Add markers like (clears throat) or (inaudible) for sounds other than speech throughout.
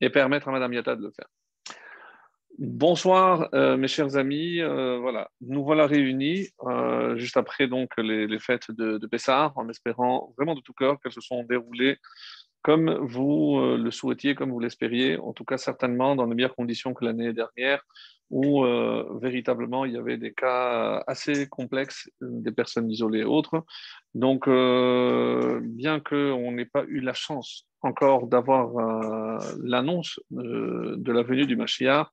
et permettre à Madame Yata de le faire. Bonsoir, euh, mes chers amis. Euh, voilà, nous voilà réunis euh, juste après donc les, fêtes de, de Pessah, en espérant vraiment de tout cœur qu'elles se sont déroulées comme vous le souhaitiez, comme vous l'espériez, en tout cas certainement dans les meilleures conditions que l'année dernière, où véritablement il y avait des cas assez complexes, des personnes isolées et autres. Donc, bien qu'on n'ait pas eu la chance encore d'avoir l'annonce de la venue du Mashiach,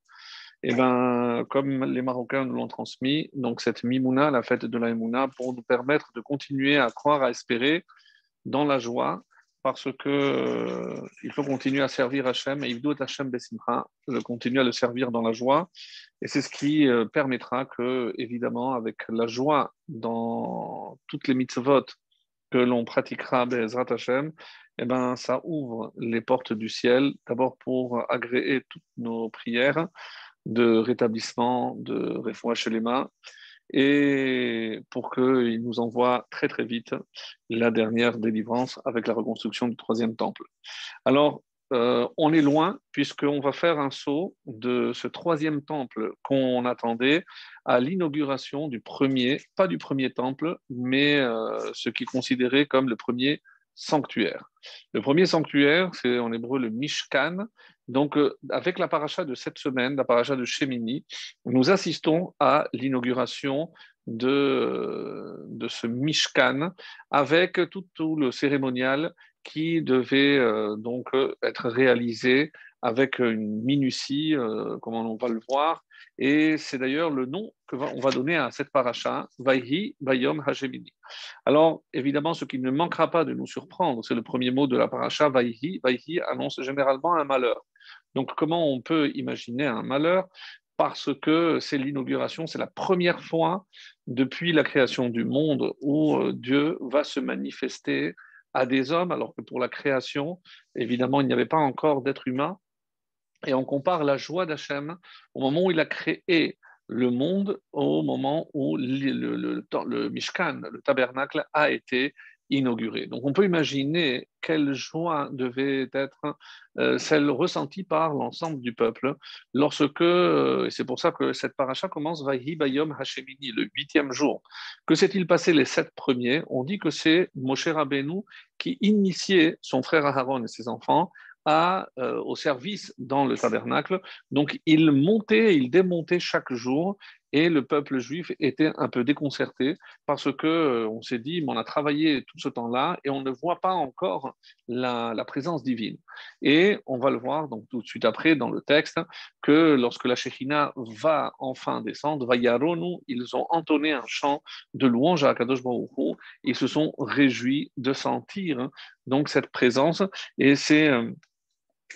et eh ben, comme les Marocains nous l'ont transmis, donc cette Mimouna, la fête de la Mimouna, pour nous permettre de continuer à croire, à espérer dans la joie, parce que euh, il faut continuer à servir Hachem et il doit Hachem Besimcha, de continuer à le servir dans la joie. Et c'est ce qui euh, permettra que, évidemment, avec la joie dans toutes les mitzvot que l'on pratiquera Bezrat Hachem, eh ben, ça ouvre les portes du ciel, d'abord pour agréer toutes nos prières, de rétablissement de Refoua Shelema et pour qu'il nous envoie très très vite la dernière délivrance avec la reconstruction du troisième temple. Alors, euh, on est loin puisqu'on va faire un saut de ce troisième temple qu'on attendait à l'inauguration du premier, pas du premier temple, mais euh, ce qui est considéré comme le premier sanctuaire. Le premier sanctuaire, c'est en hébreu le Mishkan, donc, euh, avec la paracha de cette semaine, la paracha de Shemini, nous assistons à l'inauguration de, de ce Mishkan avec tout, le cérémonial qui devait euh, donc être réalisé avec une minutie, euh, comme on va le voir. Et c'est d'ailleurs le nom qu'on va donner à cette paracha, Vaihi Vayom Hashemini. Alors, évidemment, ce qui ne manquera pas de nous surprendre, c'est le premier mot de la paracha, Vaihi. Vaihi annonce généralement un malheur. Donc comment on peut imaginer un malheur? Parce que c'est l'inauguration, c'est la première fois depuis la création du monde où euh, Dieu va se manifester à des hommes, alors que pour la création, évidemment, il n'y avait pas encore d'être humain. Et on compare la joie d'Hachem au moment où il a créé le monde, au moment où le, le, le Mishkan, le tabernacle, a été inauguré. Donc on peut imaginer quelle joie devait être euh, celle ressentie par l'ensemble du peuple lorsque, euh, et c'est pour ça que cette paracha commence Vahi Hashemini, le huitième jour. Que s'est-il passé les sept premiers? On dit que c'est Moshe Rabbeinu qui initiait son frère Aaron et ses enfants à, euh, au service dans le tabernacle. Donc il montait, il démontait chaque jour et le peuple juif était un peu déconcerté parce que euh, on s'est dit, on a travaillé tout ce temps-là et on ne voit pas encore la, présence divine. Et on va le voir donc tout de suite après dans le texte que lorsque la Shekhina va enfin descendre, va Yaronu, ils ont entonné un chant de louange à Kadosh Baruch ils se sont réjouis de sentir hein, donc cette présence et c'est euh,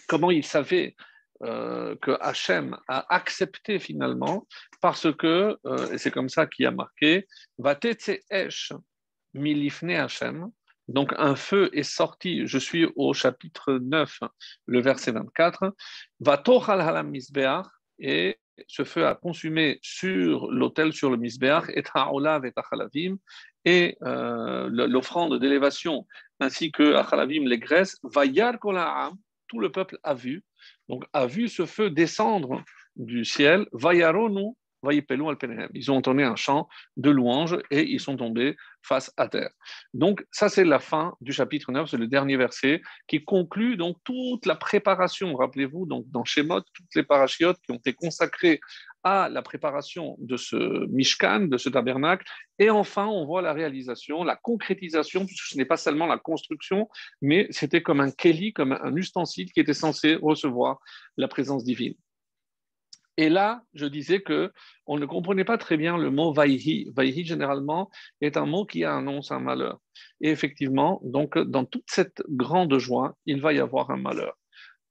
comment ils savaient euh, que Hachem a accepté finalement parce que, euh, et c'est comme ça qu'il a marqué, va esh milifne Hachem. Donc un feu est sorti, je suis au chapitre 9, le verset 24, va tochal halam misbeach, et ce feu a consumé sur l'autel, sur le misbeach, et ha'olav et et euh, l'offrande d'élévation, ainsi que les graisses, tout le peuple a vu, donc a vu ce feu descendre du ciel, Vayaronu, ils ont entonné un chant de louange et ils sont tombés face à terre. Donc ça c'est la fin du chapitre 9, c'est le dernier verset qui conclut donc toute la préparation. Rappelez-vous donc dans Shemot toutes les parachiotes qui ont été consacrées à la préparation de ce Mishkan, de ce tabernacle. Et enfin, on voit la réalisation, la concrétisation, puisque ce n'est pas seulement la construction, mais c'était comme un keli, comme un ustensile qui était censé recevoir la présence divine. Et là, je disais que on ne comprenait pas très bien le mot vaihi. Vaihi, généralement, est un mot qui annonce un malheur. Et effectivement, donc, dans toute cette grande joie, il va y avoir un malheur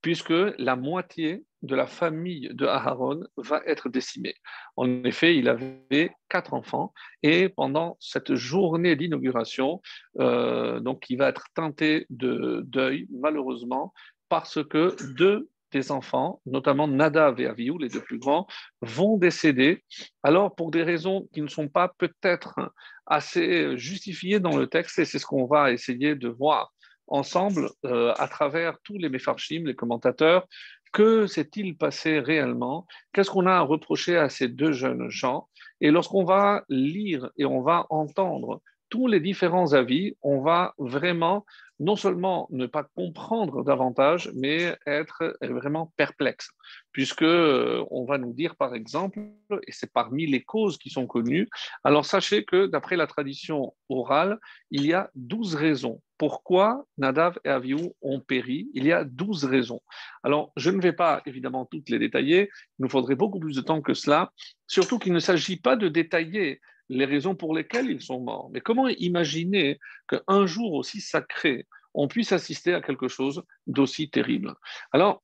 puisque la moitié de la famille de Aharon va être décimée. En effet, il avait quatre enfants et pendant cette journée d'inauguration, euh, donc il va être teinté de deuil, malheureusement, parce que deux des enfants, notamment Nadav et Aviou, les deux plus grands, vont décéder. Alors, pour des raisons qui ne sont pas peut-être assez justifiées dans le texte, et c'est ce qu'on va essayer de voir ensemble euh, à travers tous les méfarchim, les commentateurs, que s'est-il passé réellement? Qu'est-ce qu'on a à reprocher à ces deux jeunes gens? Et lorsqu'on va lire et on va entendre tous les différents avis, on va vraiment non seulement ne pas comprendre davantage, mais être vraiment perplexe, puisque euh, on va nous dire par exemple, et c'est parmi les causes qui sont connues, alors sachez que d'après la tradition orale, il y a douze raisons. Pourquoi Nadav et Aviou ont péri? Il y a douze raisons. Alors, je ne vais pas évidemment toutes les détailler, il nous faudrait beaucoup plus de temps que cela, surtout qu'il ne s'agit pas de détailler les raisons pour lesquelles ils sont morts. Mais comment imaginer qu'un jour aussi sacré, on puisse assister à quelque chose d'aussi terrible? Alors,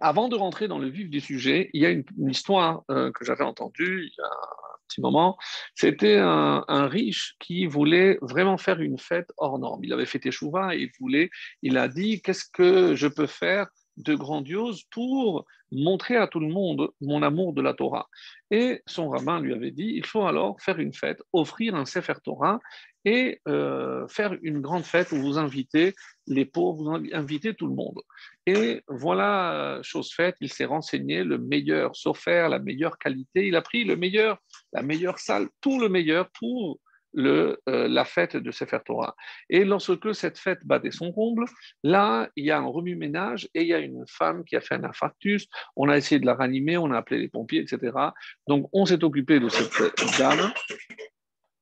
avant de rentrer dans le vif du sujet, il y a une, histoire euh, que j'avais entendue il y a un petit moment. C'était un, riche qui voulait vraiment faire une fête hors norme. Il avait fait Teshuvah et il voulait, il a dit, qu'est-ce que je peux faire de grandiose pour montrer à tout le monde mon amour de la Torah. Et son rabbin lui avait dit, il faut alors faire une fête, offrir un Sefer Torah et euh, faire une grande fête où vous invitez les pauvres, vous invitez tout le monde. Et voilà, chose faite, il s'est renseigné le meilleur sofer, la meilleure qualité, il a pris le meilleur, la meilleure salle, tout le meilleur pour euh, la fête de Sefer Torah. Et lorsque cette fête battait son comble, là, il y a un remue-ménage et il y a une femme qui a fait un infarctus. On a essayé de la ranimer, on a appelé les pompiers, etc. Donc, on s'est occupé de cette dame.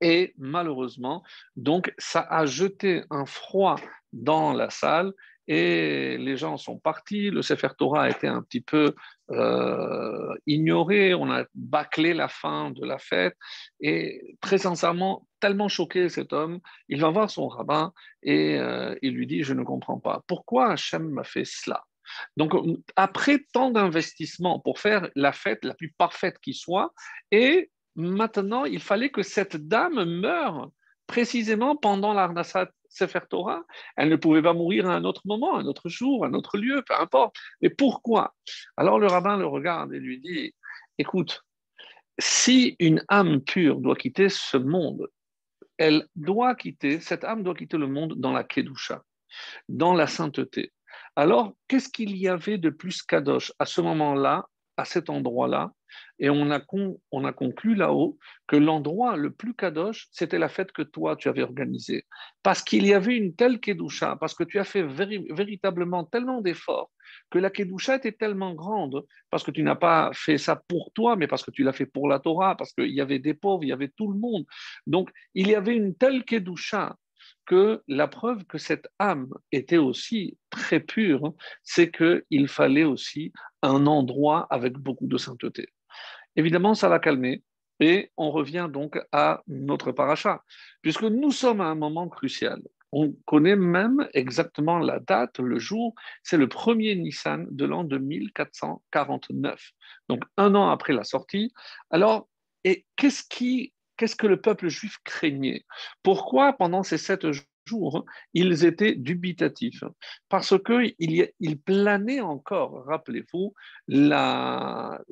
Et malheureusement, donc, ça a jeté un froid dans la salle et les gens sont partis. Le Sefer Torah a été un petit peu euh, ignoré. On a bâclé la fin de la fête. Et très sincèrement, tellement choqué cet homme, il va voir son rabbin et euh, il lui dit Je ne comprends pas. Pourquoi Hachem m'a fait cela? Donc, après tant d'investissements pour faire la fête la plus parfaite qui soit, et maintenant, il fallait que cette dame meure précisément pendant l'Arnasat Sefer Torah. Elle ne pouvait pas mourir à un autre moment, un autre jour, un autre lieu, peu importe. Mais pourquoi? Alors le rabbin le regarde et lui dit, écoute, si une âme pure doit quitter ce monde, elle doit quitter, cette âme doit quitter le monde dans la Kedusha, dans la sainteté. Alors, qu'est-ce qu'il y avait de plus kadosh à ce moment-là, à cet endroit-là, et on a, on a conclu là-haut que l'endroit le plus kadosh, c'était la fête que toi, tu avais organisée. Parce qu'il y avait une telle kedusha, parce que tu as fait véritablement tellement d'efforts, que la kedusha était tellement grande, parce que tu n'as pas fait ça pour toi, mais parce que tu l'as fait pour la Torah, parce qu'il y avait des pauvres, il y avait tout le monde. Donc, il y avait une telle kedusha que la preuve que cette âme était aussi très pure, c'est qu'il fallait aussi un endroit avec beaucoup de sainteté. Évidemment, ça l'a calmé. Et on revient donc à notre paracha, puisque nous sommes à un moment crucial. On connaît même exactement la date, le jour, c'est le premier Nissan de l'an 2449, donc un an après la sortie. Alors, et qu'est-ce qui, qu'est-ce que le peuple juif craignait? Pourquoi pendant ces sept jours jours, ils étaient dubitatifs parce qu'il il planait encore, rappelez-vous, l'ombre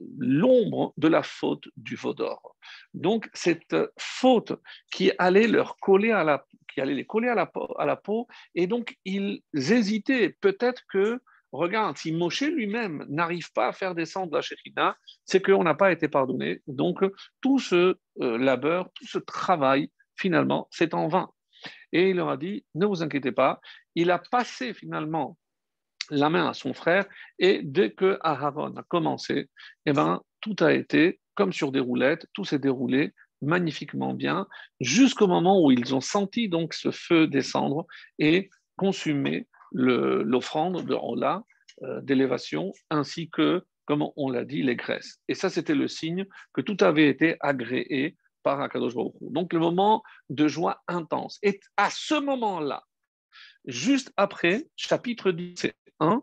de la faute du Vaudor. Donc, cette faute qui allait leur coller à la, qui allait les coller à la, à la peau, et donc ils hésitaient. Peut-être que, regarde, si Moshe lui-même n'arrive pas à faire descendre la Shekhinah, c'est qu'on n'a pas été pardonné. Donc, tout ce euh, labeur, tout ce travail, finalement, c'est en vain. Et il leur a dit, ne vous inquiétez pas, il a passé finalement la main à son frère, et dès que Aharon a commencé, eh ben, tout a été comme sur des roulettes, tout s'est déroulé magnifiquement bien, jusqu'au moment où ils ont senti donc ce feu descendre et consumer l'offrande de Rola euh, d'élévation, ainsi que, comme on l'a dit, les graisses. Et ça, c'était le signe que tout avait été agréé par Akadosh Donc le moment de joie intense. Et à ce moment-là, juste après, chapitre 10, 1,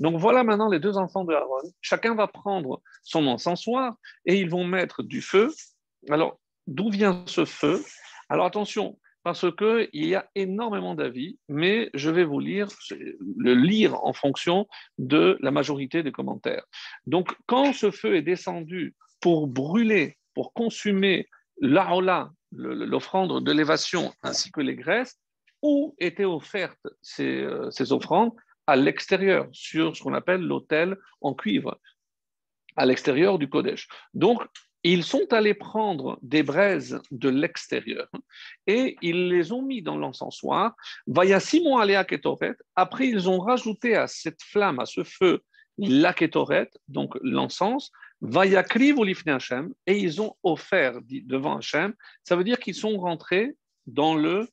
donc voilà maintenant les deux enfants de Aaron. Chacun va prendre son encensoir et ils vont mettre du feu. Alors, d'où vient ce feu? Alors attention, parce qu'il y a énormément d'avis, mais je vais vous lire, le lire en fonction de la majorité des commentaires. Donc, quand ce feu est descendu pour brûler, pour consumer l'aola l'offrande de l'élévation ainsi que les graisses, où étaient offertes ces, euh, ces offrandes à l'extérieur, sur ce qu'on appelle l'autel en cuivre, à l'extérieur du Kodesh. Donc, ils sont allés prendre des braises de l'extérieur et ils les ont mis dans l'encensoir. Vaya Simon Aléa Ketoret. Après, ils ont rajouté à cette flamme, à ce feu, la Ketoret, donc l'encens. Vaya Olifne Hachem. Et ils ont offert devant Hachem. Ça veut dire qu'ils sont rentrés dans le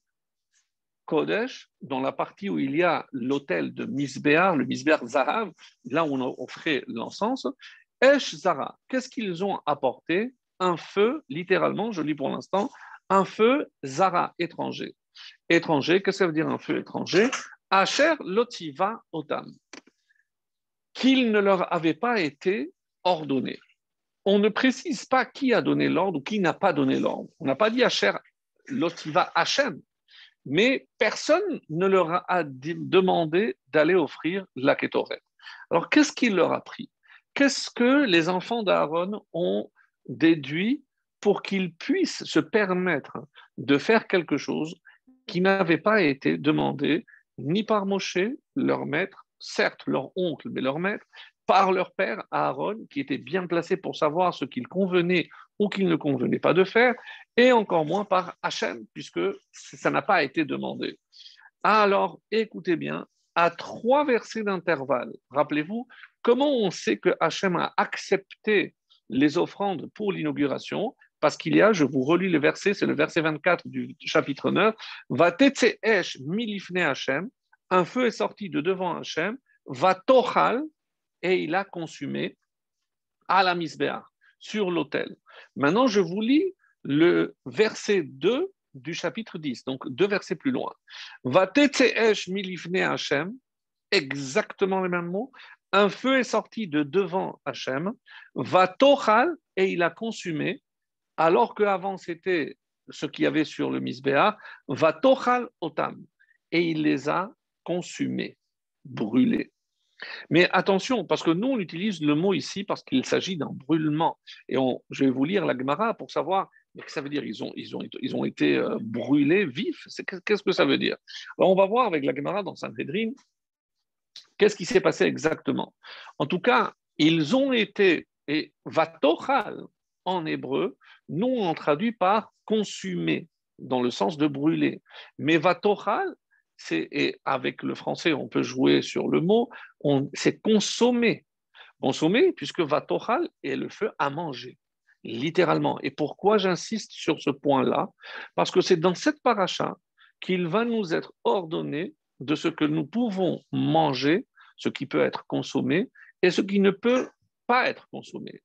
Kodesh, dans la partie où il y a l'autel de Misbéar, le Misbéar Zahav, là où on offrait l'encens, Esh Zara, qu'est-ce qu'ils ont apporté? Un feu, littéralement, je lis pour l'instant, un feu Zara étranger. Étranger, qu'est-ce que ça veut dire un feu étranger? Asher Lotiva Otam, qu'il ne leur avait pas été ordonné. On ne précise pas qui a donné l'ordre ou qui n'a pas donné l'ordre. On n'a pas dit Asher Lotiva Hachem, mais personne ne leur a demandé d'aller offrir la Ketoret. Alors, qu'est-ce qu'il leur a pris? Qu'est-ce que les enfants d'Aaron ont déduit pour qu'ils puissent se permettre de faire quelque chose qui n'avait pas été demandé ni par Moshe, leur maître, certes leur oncle, mais leur maître, par leur père Aaron, qui était bien placé pour savoir ce qu'il convenait ou qu'il ne convenait pas de faire, et encore moins par Hachem, puisque ça n'a pas été demandé. Alors, écoutez bien, à trois versets d'intervalle, rappelez-vous, Comment on sait que Hachem a accepté les offrandes pour l'inauguration? Parce qu'il y a, je vous relis le verset, c'est le verset 24 du chapitre 9, Va milifne Hachem, un feu est sorti de devant Hachem, va tochal, et il a consumé à la misbéar, sur l'autel. Maintenant, je vous lis le verset 2 du chapitre 10, donc deux versets plus loin. Va esh milifne Hachem, exactement les mêmes mots, un feu est sorti de devant Hachem, va tochal, et il a consumé, alors qu'avant c'était ce qu'il y avait sur le misbéa, va tochal otam, et il les a consumés, brûlés. Mais attention, parce que nous, on utilise le mot ici parce qu'il s'agit d'un brûlement. Et je vais vous lire la Gemara pour savoir ce que ça veut dire? Ils ont, été euh, brûlés vifs? Qu'est-ce que ça veut dire? On va voir avec la Gemara dans Sanhedrin Qu'est-ce qui s'est passé exactement? En tout cas, ils ont été, et vatochal en hébreu, nous on traduit par consumer, dans le sens de brûler. Mais vatochal, et avec le français on peut jouer sur le mot, c'est consommer. Consommer, puisque vatochal est le feu à manger littéralement. Et pourquoi j'insiste sur ce point-là? Parce que c'est dans cette paracha qu'il va nous être ordonné de ce que nous pouvons manger ce qui peut être consommé et ce qui ne peut pas être consommé.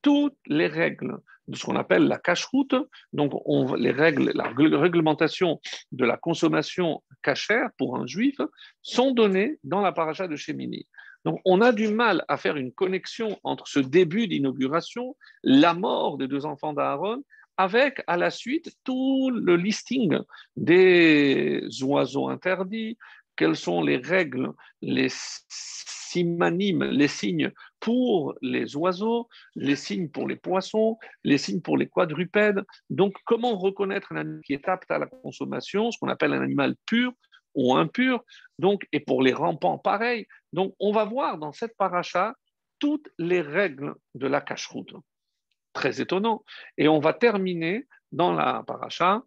Toutes les règles de ce qu'on appelle la cache-route, donc on, les règles, la réglementation de la consommation cachère pour un juif, sont données dans la paracha de Shemini. Donc on a du mal à faire une connexion entre ce début d'inauguration, la mort des deux enfants d'Aaron, avec à la suite tout le listing des oiseaux interdits, quelles sont les règles, les simanimes, les signes pour les oiseaux, les signes pour les poissons, les signes pour les quadrupèdes. Donc, comment reconnaître un animal qui est apte à la consommation, ce qu'on appelle un animal pur ou impur, donc, et pour les rampants, pareil. Donc, on va voir dans cette paracha toutes les règles de la cache-route. Très étonnant. Et on va terminer dans la paracha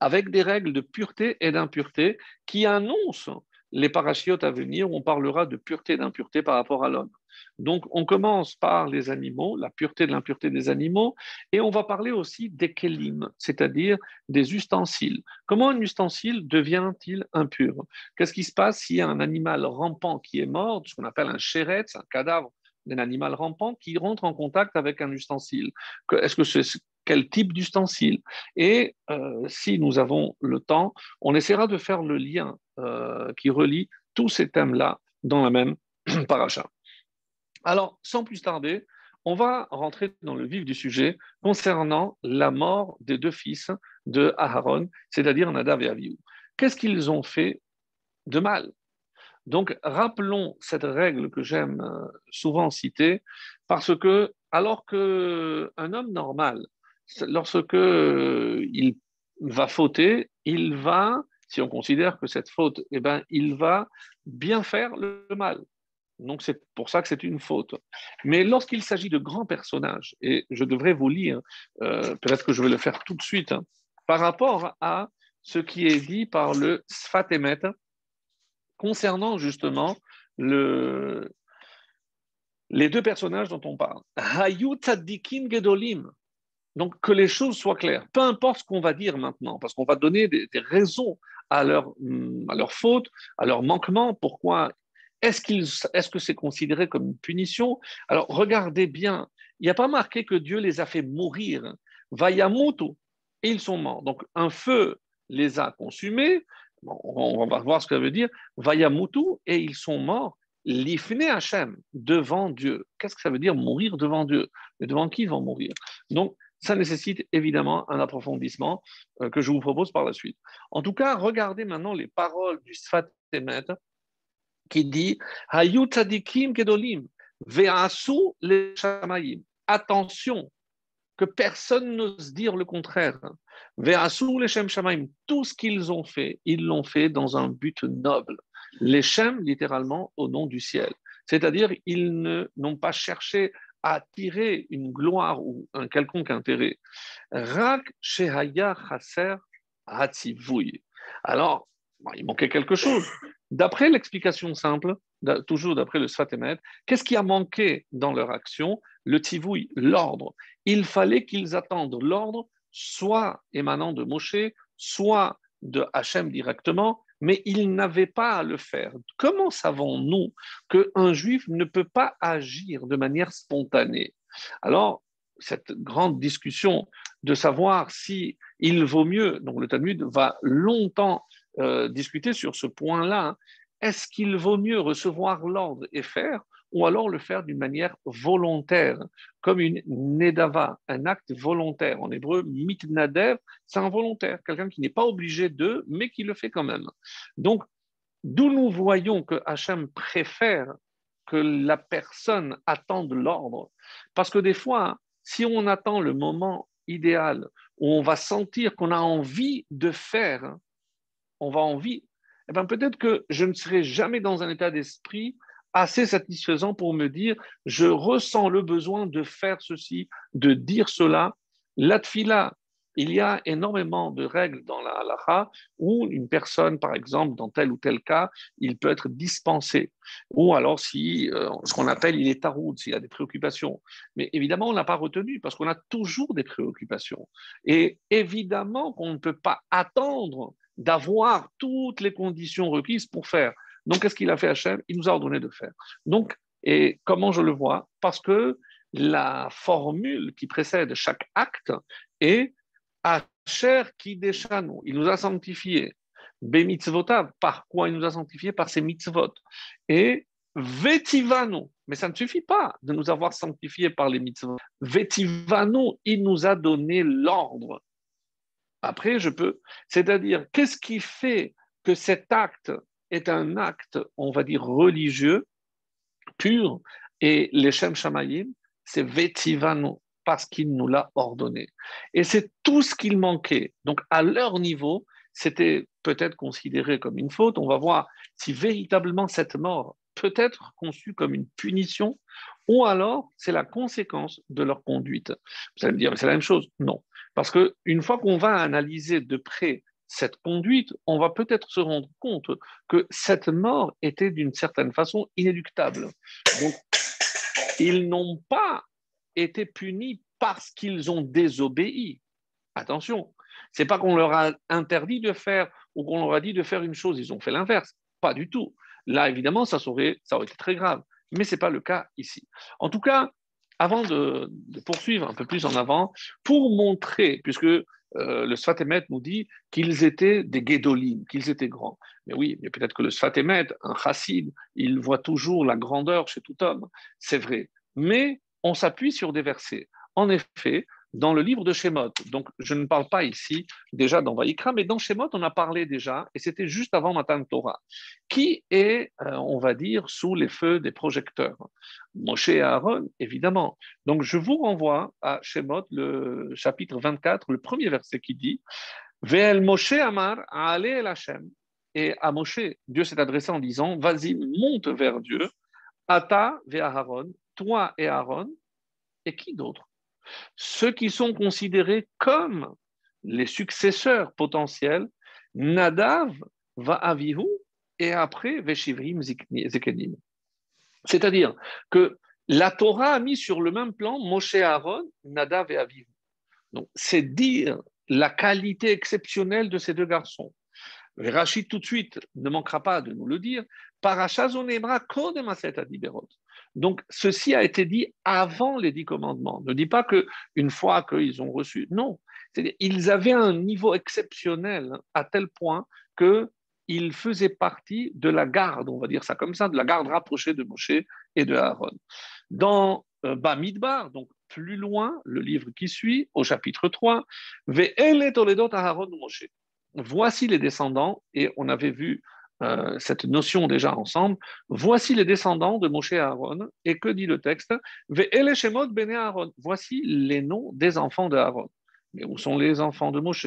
avec des règles de pureté et d'impureté qui annoncent les parachiotes à venir, on parlera de pureté et d'impureté par rapport à l'homme. Donc, on commence par les animaux, la pureté et l'impureté des animaux, et on va parler aussi des kélim, c'est-à-dire des ustensiles. Comment un ustensile devient-il impur? Qu'est-ce qui se passe s'il y a un animal rampant qui est mort, ce qu'on appelle un chéretz, un cadavre d'un animal rampant qui rentre en contact avec un ustensile? Est-ce que c'est quel type d'ustensile. Et euh, si nous avons le temps, on essaiera de faire le lien euh, qui relie tous ces thèmes-là dans la même (clears throat) paracha. Alors, sans plus tarder, on va rentrer dans le vif du sujet concernant la mort des deux fils de Aharon, c'est-à-dire Nadav et Avihu. Qu'est-ce qu'ils ont fait de mal? Donc, rappelons cette règle que j'aime euh, souvent citer, parce que alors qu'un homme normal lorsque euh, il va fauter, il va, si on considère que cette faute, eh ben, il va bien faire le mal. Donc c'est pour ça que c'est une faute. Mais lorsqu'il s'agit de grands personnages, et je devrais vous lire, euh, peut-être que je vais le faire tout de suite, hein, par rapport à ce qui est dit par le Sfatemet concernant justement le, les deux personnages dont on parle. Gedolim. Donc que les choses soient claires. Peu importe ce qu'on va dire maintenant, parce qu'on va donner des, raisons à leur, à leur faute, à leur manquement, pourquoi est-ce, est-ce que c'est considéré comme une punition? Alors regardez bien, il n'y a pas marqué que Dieu les a fait mourir. Vayamutu, et ils sont morts. Donc un feu les a consumés, on va voir ce que ça veut dire, Vayamutu, et ils sont morts. L'ifne Hachem, devant Dieu. Qu'est-ce que ça veut dire mourir devant Dieu? Mais devant qui ils vont mourir? Donc, ça nécessite évidemment un approfondissement euh, que je vous propose par la suite. En tout cas, regardez maintenant les paroles du Sfat Emet qui dit Hayu tzadikim kedolim, ve'asu le shamayim. Attention, que personne n'ose dire le contraire. Ve'asu le. Tout ce qu'ils ont fait, ils l'ont fait dans un but noble. Les Shem, littéralement, au nom du ciel. C'est-à-dire, ils n'ont pas cherché à tirer une gloire ou un quelconque intérêt. Rak shehaya chaser hatzivui. Alors, il manquait quelque chose. D'après l'explication simple, toujours d'après le Sfatemet, qu'est-ce qui a manqué dans leur action? Le tivouille, l'ordre. Il fallait qu'ils attendent l'ordre, soit émanant de Moshe, soit de Hachem directement, mais ils n'avaient pas à le faire. Comment savons-nous qu'un juif ne peut pas agir de manière spontanée? Alors, cette grande discussion de savoir si il vaut mieux, donc le Talmud va longtemps euh, discuter sur ce point-là, hein. est-ce qu'il vaut mieux recevoir l'ordre et faire ou alors le faire d'une manière volontaire, comme une nedava, un acte volontaire. En hébreu, mitnadev, c'est un volontaire, quelqu'un qui n'est pas obligé de, mais qui le fait quand même. Donc, d'où nous voyons que Hachem préfère que la personne attende l'ordre, parce que des fois, si on attend le moment idéal où on va sentir qu'on a envie de faire, on va envie, eh bien peut-être que je ne serai jamais dans un état d'esprit assez satisfaisant pour me dire je ressens le besoin de faire ceci, de dire cela. La tfila, il y a énormément de règles dans la halakha où une personne, par exemple, dans tel ou tel cas, il peut être dispensé. Ou alors, si euh, ce qu'on appelle il est taroud, s'il a des préoccupations. Mais évidemment, on n'a pas retenu parce qu'on a toujours des préoccupations. Et évidemment qu'on ne peut pas attendre d'avoir toutes les conditions requises pour faire. Donc, qu'est-ce qu'il a fait Hachem? Il nous a ordonné de faire. Donc, et comment je le vois? Parce que la formule qui précède chaque acte est Asher qui déchanou. Il nous a sanctifiés. Bemitzvotav. Par quoi il nous a sanctifiés? Par ses mitzvot. Et Vetivano. Mais ça ne suffit pas de nous avoir sanctifiés par les mitzvot. Vetivano, il nous a donné l'ordre. Après, je peux. C'est-à-dire, qu'est-ce qui fait que cet acte est un acte, on va dire, religieux, pur, et l'Echem Shamayim, c'est Vetivano, parce qu'il nous l'a ordonné. Et c'est tout ce qu'il manquait. Donc, à leur niveau, c'était peut-être considéré comme une faute. On va voir si véritablement cette mort peut être conçue comme une punition ou alors c'est la conséquence de leur conduite. Vous allez me dire, mais c'est la même chose. Non. Parce qu'une fois qu'on va analyser de près cette conduite, on va peut-être se rendre compte que cette mort était d'une certaine façon inéluctable. Donc, ils n'ont pas été punis parce qu'ils ont désobéi. Attention, c'est pas qu'on leur a interdit de faire ou qu'on leur a dit de faire une chose, ils ont fait l'inverse. Pas du tout. Là, évidemment, ça, aurait, ça aurait été très grave, mais ce n'est pas le cas ici. En tout cas, avant de, poursuivre un peu plus en avant, pour montrer, puisque euh, le Sfatemet nous dit qu'ils étaient des Guédolim, qu'ils étaient grands. Mais oui, mais peut-être que le Sfatemet, un chassid, il voit toujours la grandeur chez tout homme. C'est vrai. Mais on s'appuie sur des versets. En effet, dans le livre de Shemot. Donc, je ne parle pas ici déjà dans Vaïkra, mais dans Shemot, on a parlé déjà, et c'était juste avant Matan Torah, qui est, euh, on va dire, sous les feux des projecteurs. Moshe et Aaron, évidemment. Donc, je vous renvoie à Shemot, le chapitre 24, le premier verset qui dit Ve'el Moshe Amar, Ale el Hashem. Et à Moshe, Dieu s'est adressé en disant Vas-y, monte vers Dieu, Ata ve Aaron, toi et Aaron, et qui d'autre? Ceux qui sont considérés comme les successeurs potentiels, Nadav va Avihu et après Veshivrim Zekenim. C'est-à-dire que la Torah a mis sur le même plan Moshe Aaron, Nadav et Avihu. Donc, c'est dire la qualité exceptionnelle de ces deux garçons. Rachid, tout de suite, ne manquera pas de nous le dire. Parachazonebra Kodemaset Adiberot. Donc, ceci a été dit avant les dix commandements. Ne dis pas qu'une fois qu'ils ont reçu. Non. Ils avaient un niveau exceptionnel à tel point qu'ils faisaient partie de la garde, on va dire ça comme ça, de la garde rapprochée de Moshe et de Aaron. Dans euh, Bamidbar, donc plus loin, le livre qui suit, au chapitre 3, Voici les descendants, et on avait vu euh, cette notion déjà ensemble. Voici les descendants de Moshe et Aaron. Et que dit le texte? Voici les noms des enfants de Aaron. Mais où sont les enfants de Moshe?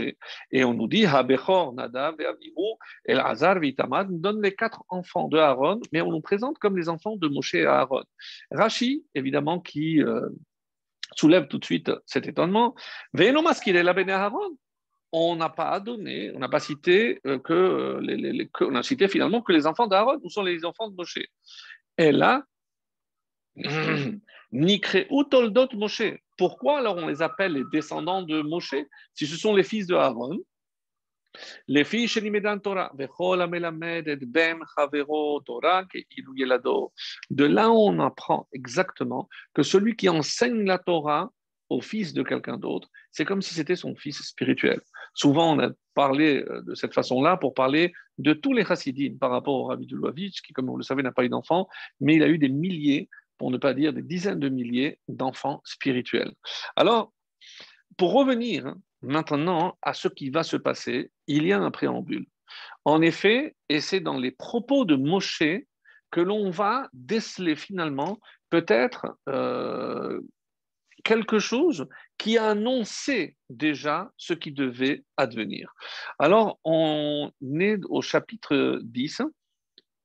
Et on nous dit Habechor, Nadav et Avihu, Elazar, Vitamad, donne les quatre enfants de Aaron, mais on nous présente comme les enfants de Moshe et Aaron. Rashi, évidemment, qui euh, soulève tout de suite cet étonnement. est la Aaron on n'a pas donné, on n'a pas cité euh, que, euh, les, on a cité finalement que les enfants d'Aaron, où sont les enfants de Moshe. Et là, (clears throat) Nikre Utoldot Moshe. Pourquoi alors on les appelle les descendants de Moshe si ce sont les fils de Aaron? Les filles de Torah, Torah, De là, on apprend exactement que celui qui enseigne la Torah au fils de quelqu'un d'autre, c'est comme si c'était son fils spirituel. Souvent, on a parlé euh, de cette façon-là pour parler de tous les chassidim par rapport au Rabbi Dulovitch, qui, comme vous le savez, n'a pas eu d'enfant, mais il a eu des milliers, pour ne pas dire des dizaines de milliers d'enfants spirituels. Alors, pour revenir maintenant à ce qui va se passer, il y a un préambule. En effet, et c'est dans les propos de Moshe que l'on va déceler finalement peut-être euh, quelque chose qui a annoncé déjà ce qui devait advenir. Alors, on est au chapitre 10,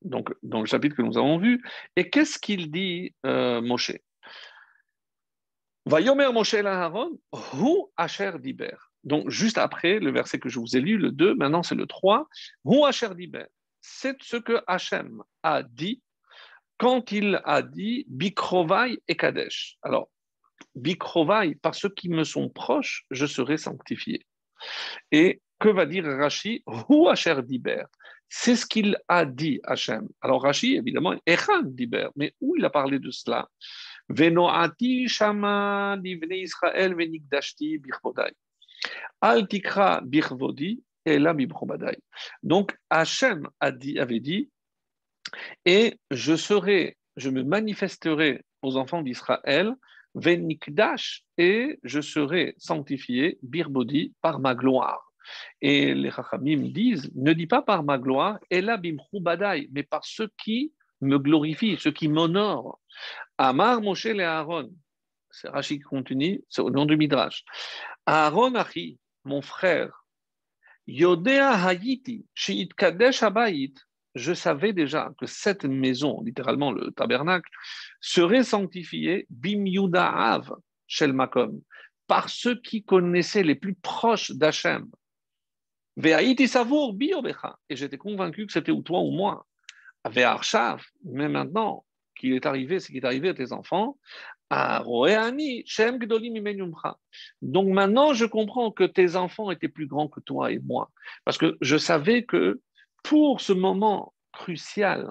donc dans le chapitre que nous avons vu, et qu'est-ce qu'il dit euh, Moshe? Vayomer Moshe Aaron, Hu Asher Diber. Donc, juste après le verset que je vous ai lu, le 2, maintenant c'est le 3, Hu Asher Diber. C'est ce que Hachem a dit quand il a dit Bikrovai et Kadesh. Alors, Bikrovai, par ceux qui me sont proches, je serai sanctifié. Et que va dire Rashi? Hu Asher Diber. C'est ce qu'il a dit Hachem. Alors Rashi, évidemment, Echan Diber, mais où il a parlé de cela? Venoati Shama Divne Israël Venikdashti Birchodai. Al Tikra Birvodi et la Donc Hachem dit, avait dit, et je serai, je me manifesterai aux enfants d'Israël Venikdash, et je serai sanctifié, Birbodi, par ma gloire. Et les Chachamim disent, ne dis pas par ma gloire, Ela Bimchubadai, mais par ceux qui me glorifient, ceux qui m'honorent. Amar Moshe et Aaron, c'est Rashi qui continue, c'est au nom du Midrash. Aaron Achi, mon frère, Yodea Hayiti, Shiit Kadesh Abayit, je savais déjà que cette maison, littéralement le tabernacle, serait sanctifiée bim shel makom, par ceux qui connaissaient les plus proches d'Hachem. Et j'étais convaincu que c'était ou toi ou moi. mais maintenant qu'il est arrivé, ce qui est arrivé à tes enfants, donc maintenant, je comprends que tes enfants étaient plus grands que toi et moi, parce que je savais que pour ce moment crucial,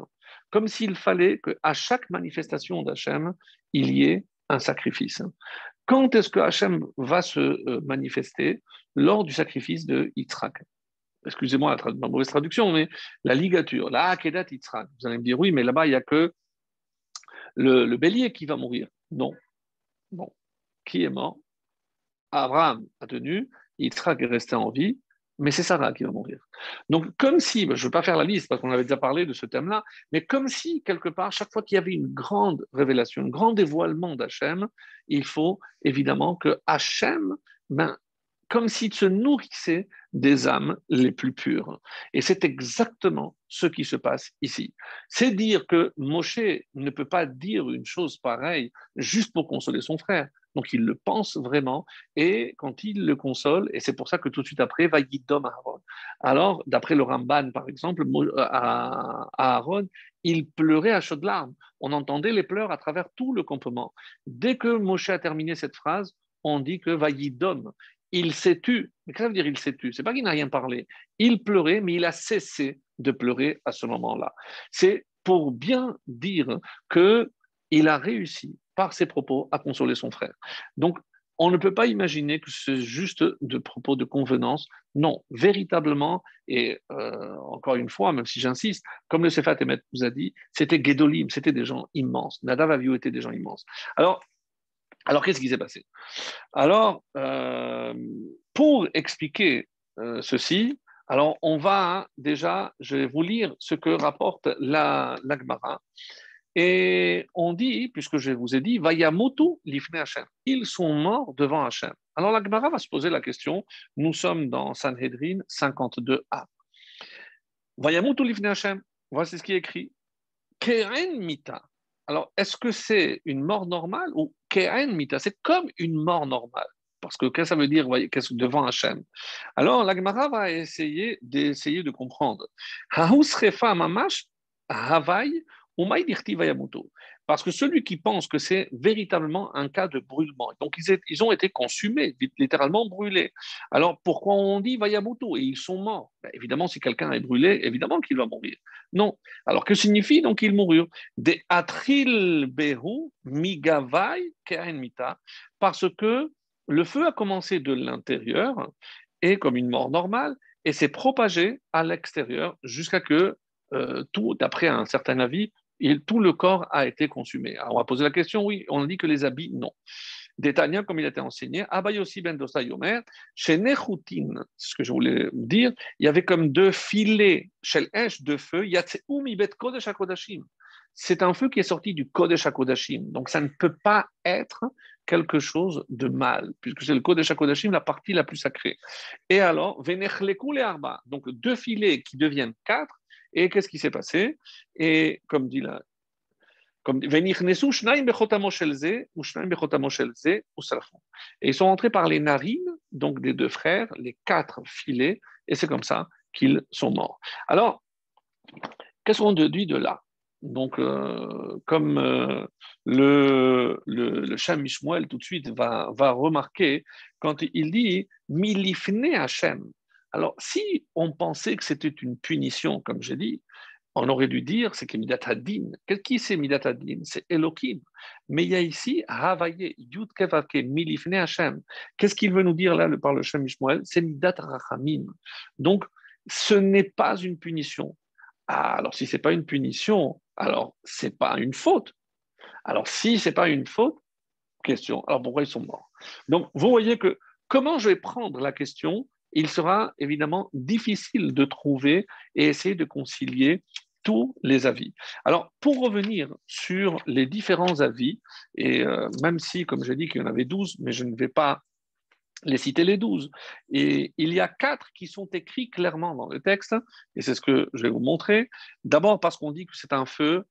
comme s'il fallait qu'à chaque manifestation d'Hachem, il y ait un sacrifice. Quand est-ce que Hachem va se euh, manifester? Lors du sacrifice de Yitzhak. Excusez-moi la, mauvaise traduction, mais la ligature, la Akedat Yitzhak. Vous allez me dire, oui, mais là-bas, il n'y a que le, bélier qui va mourir. Non. Bon. Qui est mort? Abraham a tenu, Yitzhak est resté en vie, mais c'est Sarah qui va mourir. Donc, comme si, ben, je ne veux pas faire la liste parce qu'on avait déjà parlé de ce thème-là, mais comme si, quelque part, chaque fois qu'il y avait une grande révélation, un grand dévoilement d'Hachem, il faut évidemment que Hachem, ben, comme s'il se nourrissait des âmes les plus pures. Et c'est exactement ce qui se passe ici. C'est dire que Moshe ne peut pas dire une chose pareille juste pour consoler son frère. Donc il le pense vraiment, et quand il le console, et c'est pour ça que tout de suite après, va Yidom Aaron. Alors, d'après le Ramban, par exemple, à Aaron, il pleurait à chaudes larmes. On entendait les pleurs à travers tout le campement. Dès que Moshe a terminé cette phrase, on dit que va Yidom, il s'est tu. Mais qu'est-ce que ça veut dire il s'est tu? C'est pas qu'il n'a rien parlé. Il pleurait, mais il a cessé de pleurer à ce moment-là. C'est pour bien dire que il a réussi par ses propos à consoler son frère. Donc, on ne peut pas imaginer que c'est juste de propos de convenance. Non, véritablement, et euh, encore une fois, même si j'insiste, comme le Sefat Emet vous a dit, c'était Gedolim, c'était des gens immenses. Nadav Aviou était des gens immenses. Alors, alors qu'est-ce qui s'est passé? Alors, euh, pour expliquer euh, ceci, alors on va déjà, je vais vous lire ce que rapporte la, la Gemara. Et on dit, puisque je vous ai dit, Vayamutu lifne Hashem. Ils sont morts devant Hashem. Alors la Gemara va se poser la question. Nous sommes dans Sanhedrin 52a. Vayamutu lifne Hashem. Voici ce qui est écrit. Keren mita. Alors, est-ce que c'est une mort normale ou keren mita? C'est comme une mort normale. Parce que qu'est-ce que ça veut dire qu'est-ce devant Hachem Alors, la Gemara va essayer d'essayer de comprendre. Hahusrefa mamash havai parce que celui qui pense que c'est véritablement un cas de brûlement, donc ils, ont été consumés, littéralement brûlés. Alors pourquoi on dit Vayamuto et ils sont morts ben, Évidemment, si quelqu'un est brûlé, évidemment qu'il va mourir. Non. Alors que signifie donc qu'ils moururent? De atril behu migavai parce que le feu a commencé de l'intérieur et comme une mort normale et s'est propagé à l'extérieur jusqu'à que euh, tout, d'après un certain avis, tout le corps a été consumé. Alors on va poser la question, oui, on dit que les habits, non. Détagnant, comme il a été enseigné, Abayosi ben chez Nechoutin, ce que je voulais dire, il y avait comme deux filets, shel Esh, de feu. C'est un feu qui est sorti du Kodesh HaKodashim. Donc ça ne peut pas être quelque chose de mal, puisque c'est le Kodesh HaKodashim, la partie la plus sacrée. Et alors, Venechleku le Arba, donc deux filets qui deviennent quatre, et qu'est-ce qui s'est passé? Et comme dit là, et ils sont entrés par les narines, donc des deux frères, les quatre filets, et c'est comme ça qu'ils sont morts. Alors, qu'est-ce qu'on déduit de là? Donc, euh, comme euh, le, le, le tout de suite va, va remarquer, quand il dit Milifne Hashem, alors, si on pensait que c'était une punition, comme j'ai dit, on aurait dû dire c'est que Midat Hadin. Qui c'est Midat C'est Elohim. Mais il y a ici Havaye, Yud Milifne Hashem. Qu'est-ce qu'il veut nous dire là par le Shem Ishmael C'est Midat Rachamim. Donc, ce n'est pas une punition. Ah, alors, si ce n'est pas une punition, alors ce n'est pas une faute. Alors, si ce n'est pas une faute, question. Alors, pourquoi ils sont morts? Donc, vous voyez que comment je vais prendre la question il sera évidemment difficile de trouver et essayer de concilier tous les avis. Alors, pour revenir sur les différents avis, et euh, même si, comme j'ai dit qu'il y en avait 12, mais je ne vais pas les citer les 12, et il y a quatre qui sont écrits clairement dans le texte, et c'est ce que je vais vous montrer. D'abord parce qu'on dit que c'est un feu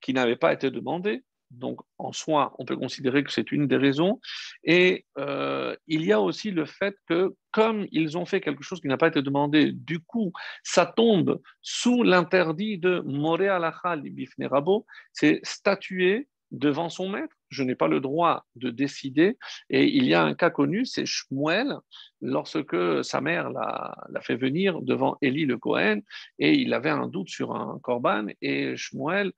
qui n'avait pas été demandé, donc, en soi, on peut considérer que c'est une des raisons. Et euh, il y a aussi le fait que, comme ils ont fait quelque chose qui n'a pas été demandé, du coup, ça tombe sous l'interdit de Moré alacha libifne rabo, c'est statuer devant son maître. Je n'ai pas le droit de décider. Et il y a un cas connu, c'est Shmuel, lorsque sa mère l'a fait venir devant Élie le Cohen, et il avait un doute sur un korban, et Shmuel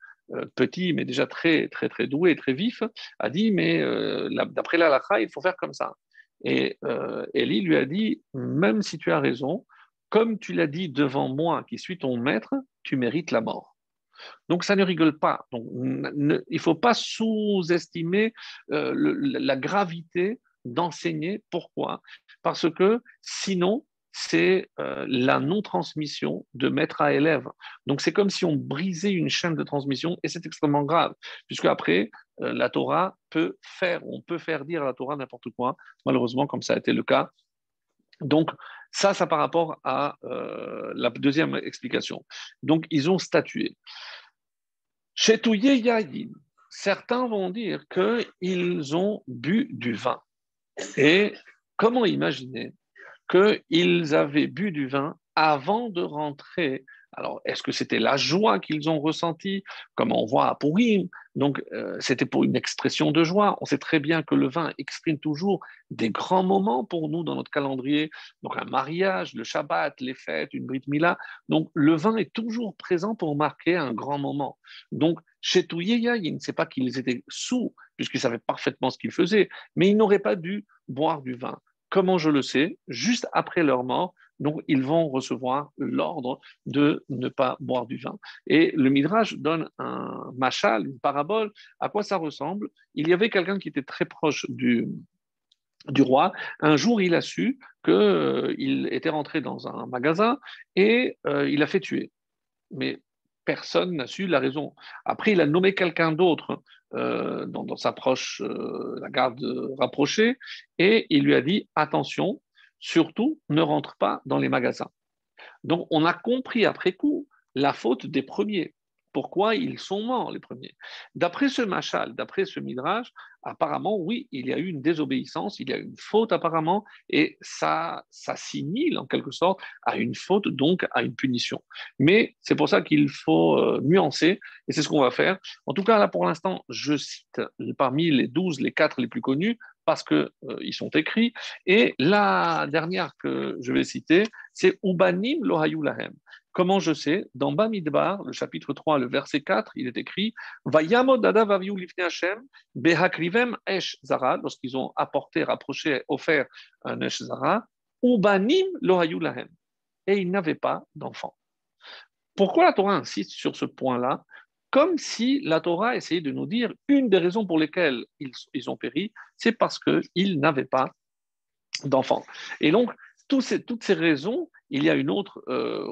petit, mais déjà très, très, très doué, très vif, a dit, mais euh, d'après la il faut faire comme ça. Et euh, Élie lui a dit, même si tu as raison, comme tu l'as dit devant moi, qui suis ton maître, tu mérites la mort. Donc ça ne rigole pas. Donc, il ne faut pas sous-estimer la gravité d'enseigner. Pourquoi Parce que sinon, c'est euh, la non-transmission de maître à élève. Donc c'est comme si on brisait une chaîne de transmission et c'est extrêmement grave, puisque après, euh, la Torah peut faire, on peut faire dire à la Torah n'importe quoi, malheureusement comme ça a été le cas. Donc ça, ça par rapport à euh, la deuxième explication. Donc ils ont statué. Chez Yayin, certains vont dire qu'ils ont bu du vin. Et comment imaginer qu'ils avaient bu du vin avant de rentrer. Alors, est-ce que c'était la joie qu'ils ont ressentie, comme on voit à Purim? Donc, euh, c'était pour une expression de joie. On sait très bien que le vin exprime toujours des grands moments pour nous dans notre calendrier. Donc, un mariage, le Shabbat, les fêtes, une Brit Mila. Donc, le vin est toujours présent pour marquer un grand moment. Donc, chez Touyeya, il ne sait pas qu'ils étaient sous, puisqu'ils savaient parfaitement ce qu'ils faisaient, mais ils n'auraient pas dû boire du vin. Comment je le sais Juste après leur mort, donc ils vont recevoir l'ordre de ne pas boire du vin. Et le Midrash donne un machal, une parabole. À quoi ça ressemble Il y avait quelqu'un qui était très proche du, roi. Un jour, il a su qu'il euh, était rentré dans un magasin et euh, il a fait tuer. Mais personne n'a su la raison. Après, il a nommé quelqu'un d'autre euh, dans, sa proche, euh, la garde rapprochée, et il lui a dit attention, surtout ne rentre pas dans les magasins. Donc, on a compris après coup la faute des premiers pourquoi ils sont morts, les premiers. D'après ce machal, d'après ce midrash, apparemment, oui, il y a eu une désobéissance, il y a eu une faute apparemment, et ça, ça en quelque sorte à une faute, donc à une punition. Mais c'est pour ça qu'il faut euh, nuancer, et c'est ce qu'on va faire. En tout cas, là, pour l'instant, je cite parmi les douze, les quatre les plus connus, parce qu'ils euh, sont écrits. Et la dernière que je vais citer, c'est Ubanim Lohayu Lahem. Comment je sais? Dans Bamidbar, le chapitre 3, le verset 4, il est écrit esh zara, lorsqu'ils ont apporté, rapproché, offert un esh zara, ubanim lahem. Et ils n'avaient pas d'enfants. Pourquoi la Torah insiste sur ce point-là? Comme si la Torah essayait de nous dire une des raisons pour lesquelles ils, ils ont péri, c'est parce qu'ils n'avaient pas d'enfants. Et donc, toutes ces raisons, il y a une autre euh,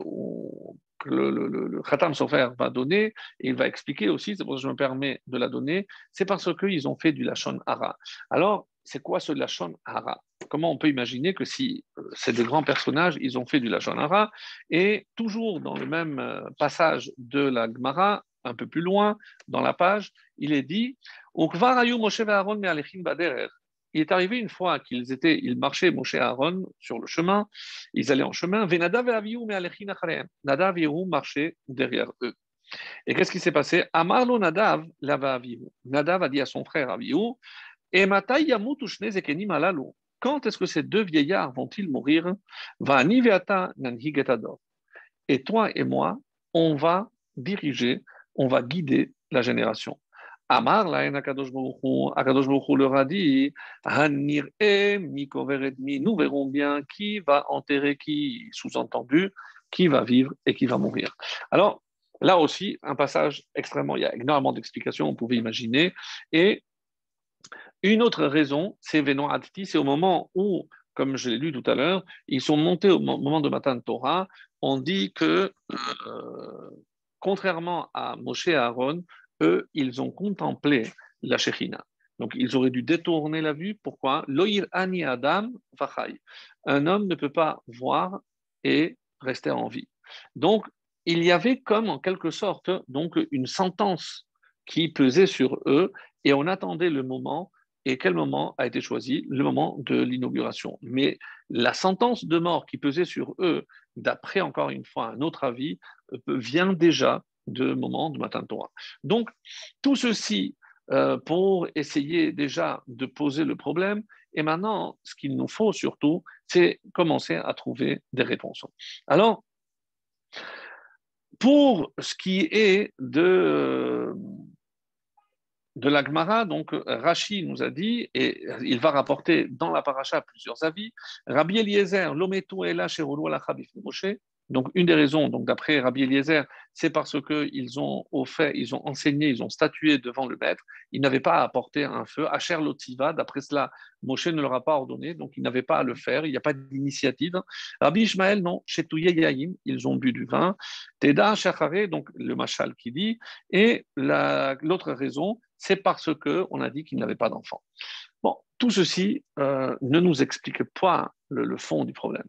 que le, Khatam Sofer va donner, et il va expliquer aussi, c'est pour ça que je me permets de la donner, c'est parce qu'ils ont fait du Lachon Hara. Alors, c'est quoi ce Lachon Hara? Comment on peut imaginer que si euh, c'est des grands personnages, ils ont fait du Lachon Hara? Et toujours dans le même euh, passage de la Gemara, un peu plus loin dans la page, il est dit il est arrivé une fois qu'ils étaient, ils marchaient, Moshe et Aaron, sur le chemin, ils allaient en chemin, Nadav et marchaient derrière eux. Et qu'est-ce qui s'est passé? Amarlo Nadav Nadav a dit à son frère Avihu, et quand est-ce que ces deux vieillards vont-ils mourir? Et toi et moi, on va diriger, on va guider la génération. Amar la Akadosh Baruch leur a dit Hanir e nous verrons bien qui va enterrer qui, sous-entendu, qui va vivre et qui va mourir. Alors, là aussi, un passage extrêmement, il y a énormément d'explications, on pouvait imaginer. Et une autre raison, c'est Venon Adti, c'est au moment où, comme je l'ai lu tout à l'heure, ils sont montés au moment de Matan Torah, on dit que, euh, contrairement à Moshe et Aaron, eux, ils ont contemplé la Shekhinah. Donc, ils auraient dû détourner la vue. Pourquoi? Loïr ani Adam Un homme ne peut pas voir et rester en vie. Donc, il y avait comme en quelque sorte donc une sentence qui pesait sur eux et on attendait le moment. Et quel moment a été choisi? Le moment de l'inauguration. Mais la sentence de mort qui pesait sur eux, d'après encore une fois un autre avis, euh, vient déjà de moment de matin Torah. Donc, tout ceci euh, pour essayer déjà de poser le problème. Et maintenant, ce qu'il nous faut surtout, c'est commencer à trouver des réponses. Alors, pour ce qui est de, de l'Agmara, donc Rashi nous a dit, et il va rapporter dans la paracha plusieurs avis, Rabbi Eliezer, l'ometu ela Moshe, Donc, une des raisons, donc d'après Rabbi Eliezer, c'est parce qu'ils ont au fait, ils ont enseigné, ils ont statué devant le maître. Ils n'avaient pas à apporter un feu. Asher Lotiva, d'après cela, Moshe ne leur a pas ordonné, donc ils n'avaient pas à le faire. Il n'y a pas d'initiative. Rabbi Ishmael, non. Chez Yaïm, ils ont bu du vin. Teda Shachare, donc le machal qui dit. Et l'autre raison, c'est parce qu'on a dit qu'ils n'avaient pas d'enfants. Bon, tout ceci euh, ne nous explique pas le, fond du problème.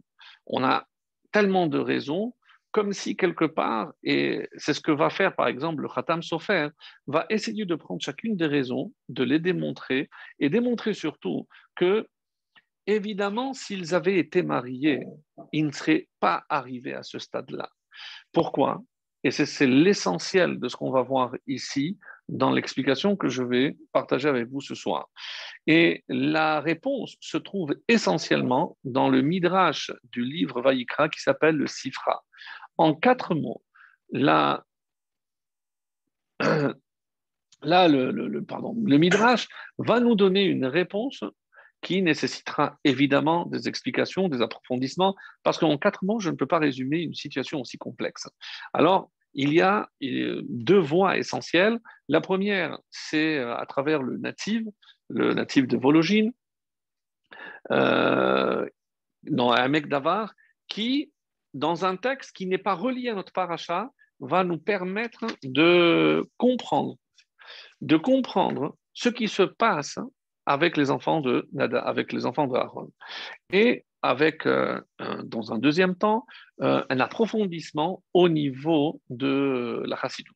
On a tellement de raisons, comme si quelque part, et c'est ce que va faire par exemple le Khatam Sofer, va essayer de prendre chacune des raisons, de les démontrer, et démontrer surtout que, évidemment, s'ils avaient été mariés, ils ne seraient pas arrivés à ce stade-là. Pourquoi? Et c'est l'essentiel de ce qu'on va voir ici, dans l'explication que je vais partager avec vous ce soir. Et la réponse se trouve essentiellement dans le midrash du livre Vaïkra qui s'appelle le Sifra. En quatre mots, (clears throat) là, là le, pardon, le midrash va nous donner une réponse qui nécessitera évidemment des explications, des approfondissements, parce qu'en quatre mots, je ne peux pas résumer une situation aussi complexe. Alors, il y a deux voies essentielles. La première, c'est euh, à travers le natif, le natif de Vologine, euh, d'Avar, qui, dans un texte qui n'est pas relié à notre paracha, va nous permettre de comprendre, de comprendre ce qui se passe avec les enfants de Nada, avec les enfants d'Aaron. Et avec, euh, dans un deuxième temps, euh, un approfondissement au niveau de la chassidoute.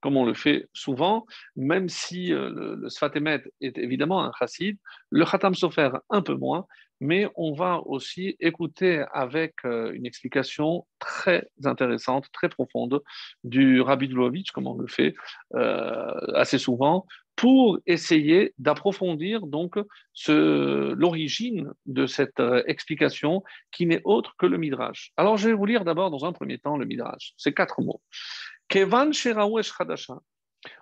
Comme on le fait souvent, même si euh, le, le Sfatemet est évidemment un chassid, le Khatam Sofer un peu moins, mais on va aussi écouter avec une explication très intéressante, très profonde du Rabbi Dlovitch, comme on le fait assez souvent, pour essayer d'approfondir donc l'origine de cette euh, explication qui n'est autre que le Midrash. Alors je vais vous lire d'abord dans un premier temps le Midrash. C'est quatre mots. Kevan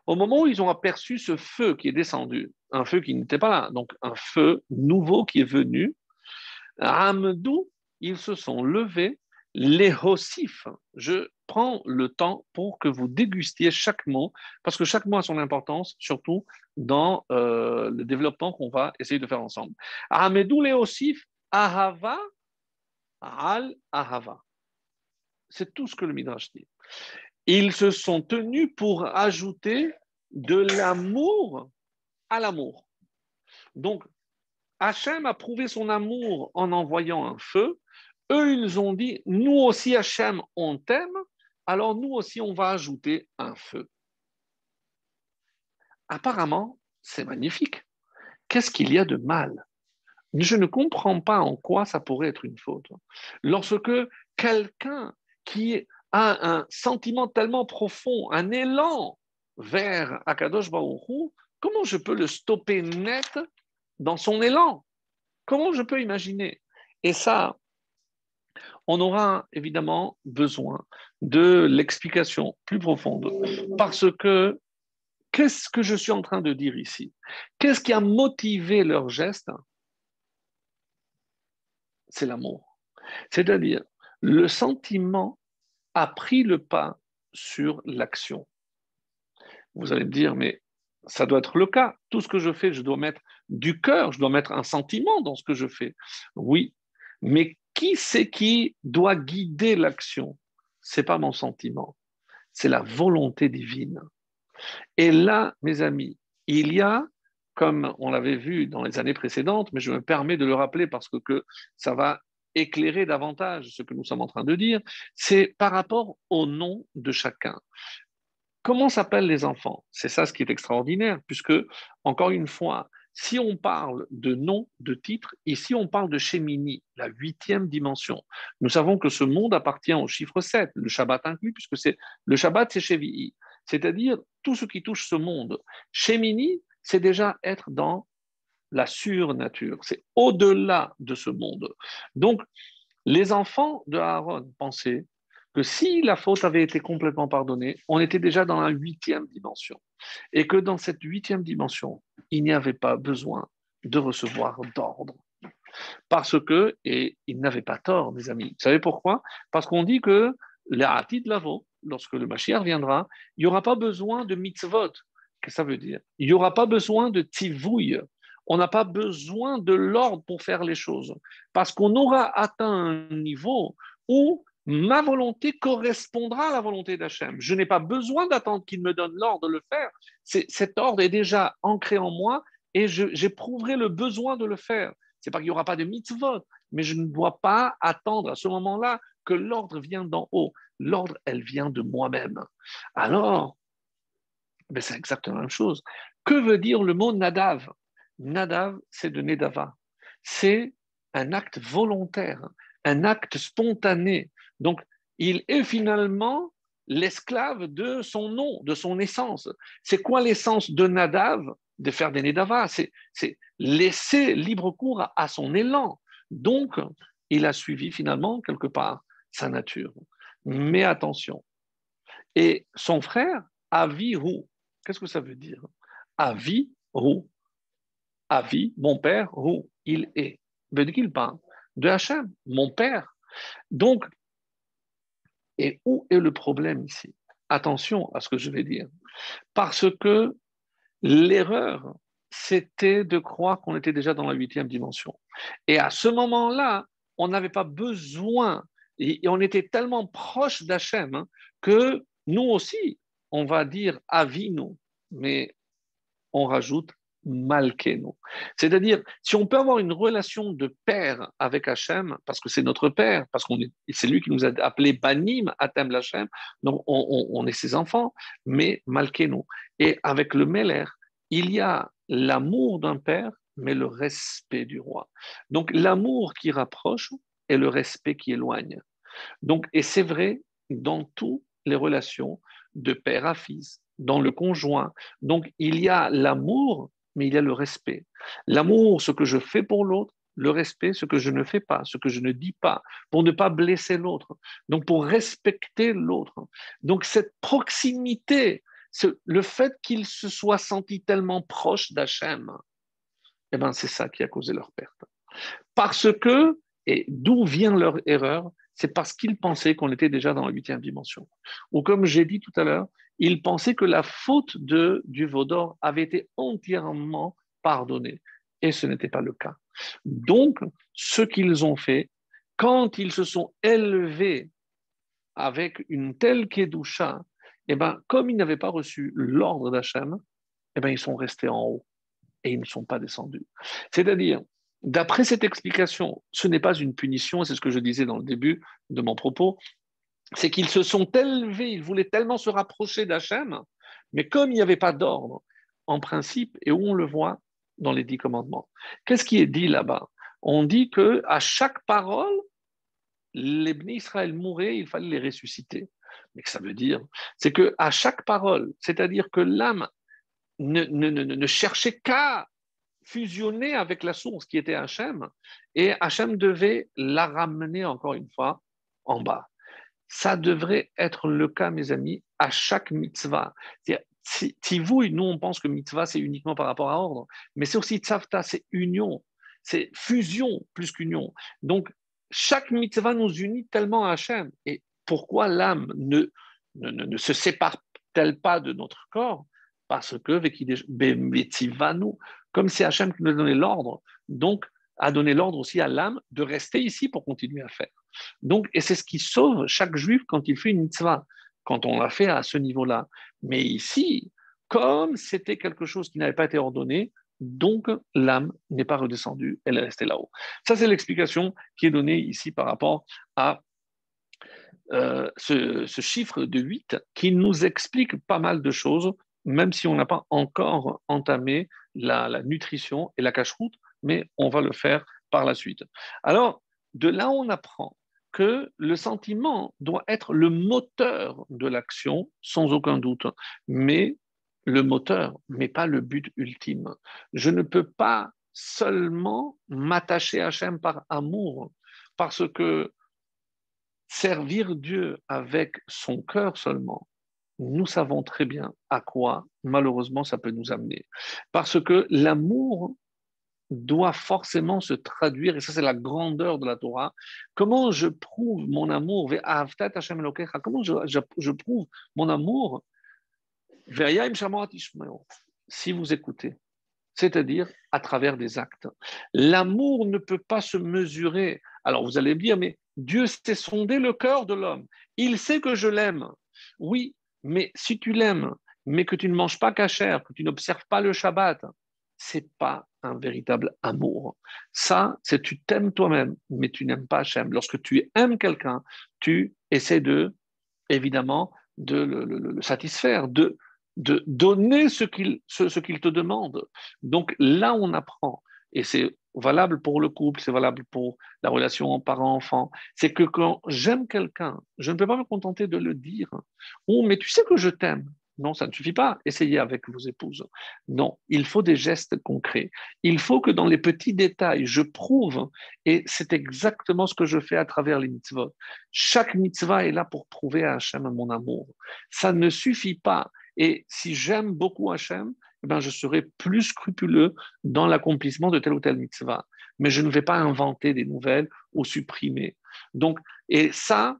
Au moment où ils ont aperçu ce feu qui est descendu, un feu qui n'était pas là, donc un feu nouveau qui est venu, Amdou, ils se sont levés, les hossifs. Je prends le temps pour que vous dégustiez chaque mot, parce que chaque mot a son importance, surtout dans euh, le développement qu'on va essayer de faire ensemble. Ahmedou les hossifs, ahava, al ahava. C'est tout ce que le Midrash dit. Ils se sont tenus pour ajouter de l'amour à l'amour. Donc, Hachem a prouvé son amour en envoyant un feu. Eux, ils ont dit, nous aussi, Hachem, on t'aime, alors nous aussi, on va ajouter un feu. Apparemment, c'est magnifique. Qu'est-ce qu'il y a de mal? Je ne comprends pas en quoi ça pourrait être une faute. Lorsque quelqu'un qui a un sentiment tellement profond, un élan vers Akadosh Baruch comment je peux le stopper net dans son élan? Comment je peux imaginer? Et ça, on aura évidemment besoin de l'explication plus profonde. Parce que qu'est-ce que je suis en train de dire ici? Qu'est-ce qui a motivé leur geste? C'est l'amour. C'est-à-dire, le sentiment a pris le pas sur l'action. Vous allez me dire, mais ça doit être le cas. Tout ce que je fais, je dois mettre du cœur, je dois mettre un sentiment dans ce que je fais. Oui, mais qui c'est qui doit guider l'action? C'est pas mon sentiment, c'est la volonté divine. Et là, mes amis, il y a, comme on l'avait vu dans les années précédentes, mais je me permets de le rappeler parce que, que ça va éclairer davantage ce que nous sommes en train de dire, c'est par rapport au nom de chacun. Comment s'appellent les enfants? C'est ça ce qui est extraordinaire, puisque, encore une fois, si on parle de nom, de titre, ici on parle de Shemini, la huitième dimension. Nous savons que ce monde appartient au chiffre 7, le Shabbat inclus, puisque c'est le Shabbat c'est Shevi'i, c'est-à-dire tout ce qui touche ce monde. Shemini, c'est déjà être dans la surnature, c'est au-delà de ce monde. Donc, les enfants de Aaron pensaient que si la faute avait été complètement pardonnée, on était déjà dans la huitième dimension. Et que dans cette huitième dimension, il n'y avait pas besoin de recevoir d'ordre. Parce que, et il n'avait pas tort, mes amis. Vous savez pourquoi? Parce qu'on dit que de lavo, lorsque le Mashiach viendra, il n'y aura pas besoin de mitzvot. Qu'est-ce que ça veut dire? Il n'y aura pas besoin de tivouille. On n'a pas besoin de l'ordre pour faire les choses. Parce qu'on aura atteint un niveau où ma volonté correspondra à la volonté d'Hachem. Je n'ai pas besoin d'attendre qu'il me donne l'ordre de le faire. Cet ordre est déjà ancré en moi et j'éprouverai le besoin de le faire. C'est pas qu'il n'y aura pas de mitzvot, mais je ne dois pas attendre à ce moment-là que l'ordre vienne d'en haut. L'ordre, elle vient de moi-même. Alors, ben c'est exactement la même chose. Que veut dire le mot nadav? Nadav, c'est de nedava. C'est un acte volontaire, un acte spontané. Donc, il est finalement l'esclave de son nom, de son essence. C'est quoi l'essence de Nadav De faire des Nedavas C'est laisser libre cours à, son élan. Donc, il a suivi finalement, quelque part, sa nature. Mais attention. Et son frère, Avihu, qu'est-ce que ça veut dire? Avihu. Avi, mon père, où il est. De qui il parle? De Hachem, mon père. Donc, et où est le problème ici? Attention à ce que je vais dire. Parce que l'erreur, c'était de croire qu'on était déjà dans la huitième dimension. Et à ce moment-là, on n'avait pas besoin, et on était tellement proche d'Hachem hein, que nous aussi, on va dire avino, mais on rajoute Malkenu. C'est-à-dire, si on peut avoir une relation de père avec Hachem, parce que c'est notre père, parce que c'est lui qui nous a appelé Banim, Atem Lachem, donc on, est ses enfants, mais Malkenu. Et avec le Meler, il y a l'amour d'un père, mais le respect du roi. Donc l'amour qui rapproche et le respect qui éloigne. Donc, et c'est vrai dans toutes les relations de père à fils, dans le conjoint. Donc il y a l'amour mais il y a le respect. L'amour, ce que je fais pour l'autre, le respect, ce que je ne fais pas, ce que je ne dis pas, pour ne pas blesser l'autre, donc pour respecter l'autre. Donc cette proximité, le fait qu'il se soit senti tellement proche d'Hachem, eh ben, c'est ça qui a causé leur perte. Parce que, et d'où vient leur erreur C'est parce qu'ils pensaient qu'on était déjà dans la huitième dimension. Ou comme j'ai dit tout à l'heure, ils pensaient que la faute de, du Vaudor avait été entièrement pardonnée. Et ce n'était pas le cas. Donc, ce qu'ils ont fait, quand ils se sont élevés avec une telle Kedusha, eh ben, comme ils n'avaient pas reçu l'ordre d'Hachem, eh ben, ils sont restés en haut et ils ne sont pas descendus. C'est-à-dire, d'après cette explication, ce n'est pas une punition, c'est ce que je disais dans le début de mon propos, c'est qu'ils se sont élevés, ils voulaient tellement se rapprocher d'Hachem, mais comme il n'y avait pas d'ordre, en principe, et où on le voit dans les dix commandements. Qu'est-ce qui est dit là-bas? On dit que à chaque parole, les bénis Israël mouraient, il fallait les ressusciter. Mais que ça veut dire C'est que à chaque parole, c'est-à-dire que l'âme ne, ne cherchait qu'à fusionner avec la source qui était Hachem, et Hachem devait la ramener encore une fois en bas. Ça devrait être le cas, mes amis, à chaque mitzvah. Tivouille, nous, on pense que mitzvah, c'est uniquement par rapport à ordre, mais c'est aussi tzavta, c'est union, c'est fusion plus qu'union. Donc, chaque mitzvah nous unit tellement à Hachem. Et pourquoi l'âme ne, ne, ne, se sépare-t-elle pas de notre corps? Parce que, comme c'est Hachem qui nous a donné l'ordre, donc a donné l'ordre aussi à l'âme de rester ici pour continuer à faire. Donc, et c'est ce qui sauve chaque juif quand il fait une mitzvah, quand on l'a fait à ce niveau-là. Mais ici, comme c'était quelque chose qui n'avait pas été ordonné, donc l'âme n'est pas redescendue, elle est restée là-haut. Ça, c'est l'explication qui est donnée ici par rapport à euh, ce, chiffre de 8 qui nous explique pas mal de choses, même si on n'a pas encore entamé la, la nutrition et la cache-route, mais on va le faire par la suite. Alors, de là, on apprend que le sentiment doit être le moteur de l'action, sans aucun doute, mais le moteur, mais pas le but ultime. Je ne peux pas seulement m'attacher à Hachem par amour, parce que servir Dieu avec son cœur seulement, nous savons très bien à quoi, malheureusement, ça peut nous amener. Parce que l'amour doit forcément se traduire, et ça c'est la grandeur de la Torah. Comment je prouve mon amour Comment je, je prouve mon amour Si vous écoutez, c'est-à-dire à travers des actes. L'amour ne peut pas se mesurer. Alors vous allez me dire, mais Dieu sait sonder le cœur de l'homme. Il sait que je l'aime. Oui, mais si tu l'aimes, mais que tu ne manges pas cachère, que tu n'observes pas le Shabbat, c'est pas un véritable amour. Ça, c'est tu t'aimes toi-même, mais tu n'aimes pas Hachem. Lorsque tu aimes quelqu'un, tu essaies de, évidemment, de le, satisfaire, de, de donner ce qu'il ce, qu'il te demande. Donc là, on apprend, et c'est valable pour le couple, c'est valable pour la relation parent-enfant, c'est que quand j'aime quelqu'un, je ne peux pas me contenter de le dire. Oh, mais tu sais que je t'aime. Non, ça ne suffit pas. Essayez avec vos épouses. Non, il faut des gestes concrets. Il faut que dans les petits détails, je prouve, et c'est exactement ce que je fais à travers les mitzvot. Chaque mitzvah est là pour prouver à Hachem mon amour. Ça ne suffit pas. Et si j'aime beaucoup Hachem, eh ben, je serai plus scrupuleux dans l'accomplissement de telle ou telle mitzvah. Mais je ne vais pas inventer des nouvelles ou supprimer. Donc, et ça,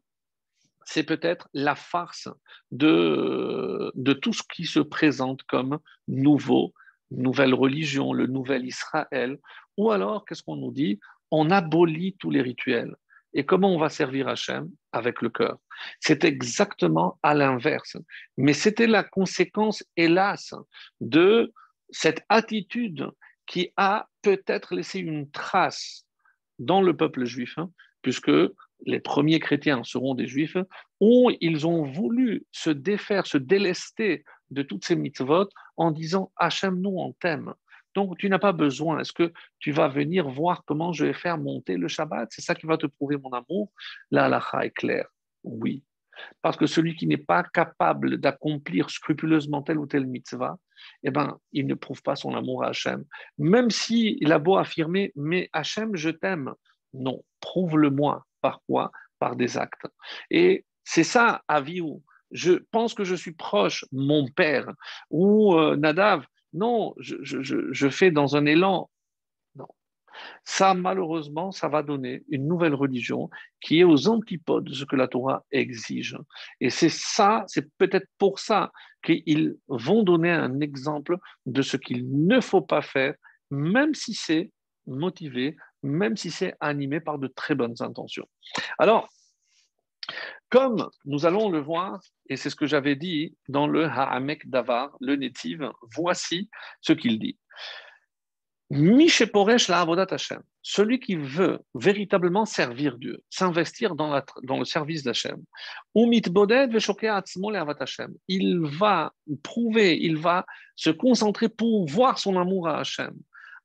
c'est peut-être la farce de, tout ce qui se présente comme nouveau, nouvelle religion, le nouvel Israël. Ou alors, qu'est-ce qu'on nous dit? On abolit tous les rituels. Et comment on va servir Hachem? Avec le cœur. C'est exactement à l'inverse. Mais c'était la conséquence, hélas, de cette attitude qui a peut-être laissé une trace dans le peuple juif, hein, puisque les premiers chrétiens seront des juifs, où ils ont voulu se défaire, se délester de toutes ces mitzvot en disant Hachem, nous on t'aime. Donc tu n'as pas besoin. Est-ce que tu vas venir voir comment je vais faire monter le Shabbat? C'est ça qui va te prouver mon amour La halakha est claire. Oui. Parce que celui qui n'est pas capable d'accomplir scrupuleusement telle ou telle mitzvah, eh ben, il ne prouve pas son amour à Hachem. Même s'il a beau affirmer, mais Hachem, je t'aime. Non, prouve-le-moi. Quoi Par des actes. Et c'est ça, Aviou. Je pense que je suis proche, mon père, ou euh, Nadav. Non, je, fais dans un élan. Non. Ça, malheureusement, ça va donner une nouvelle religion qui est aux antipodes de ce que la Torah exige. Et c'est ça, c'est peut-être pour ça qu'ils vont donner un exemple de ce qu'il ne faut pas faire, même si c'est motivé même si c'est animé par de très bonnes intentions. Alors, comme nous allons le voir, et c'est ce que j'avais dit dans le Ha'amek Davar, le Netiv, voici ce qu'il dit. Misheporesh la avodat Hashem, celui qui veut véritablement servir Dieu, s'investir dans, dans, le service d'Hachem, ou mitboded Hashem, il va prouver, il va se concentrer pour voir son amour à Hachem.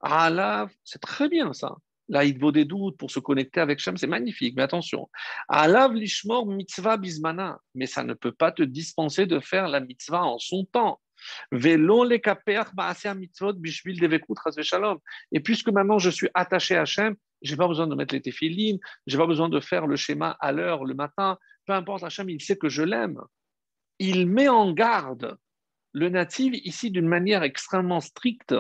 Allah, c'est très bien ça. Il vaut des doutes pour se connecter avec Shem, c'est magnifique, mais attention. Alav lishmor mitzvah bismana, mais ça ne peut pas te dispenser de faire la mitzvah en son temps. Et puisque maintenant je suis attaché à Hachem, j'ai pas besoin de mettre les téphilines, j'ai pas besoin de faire le schéma à l'heure le matin. Peu importe, Hachem, il sait que je l'aime. Il met en garde le natif ici d'une manière extrêmement stricte.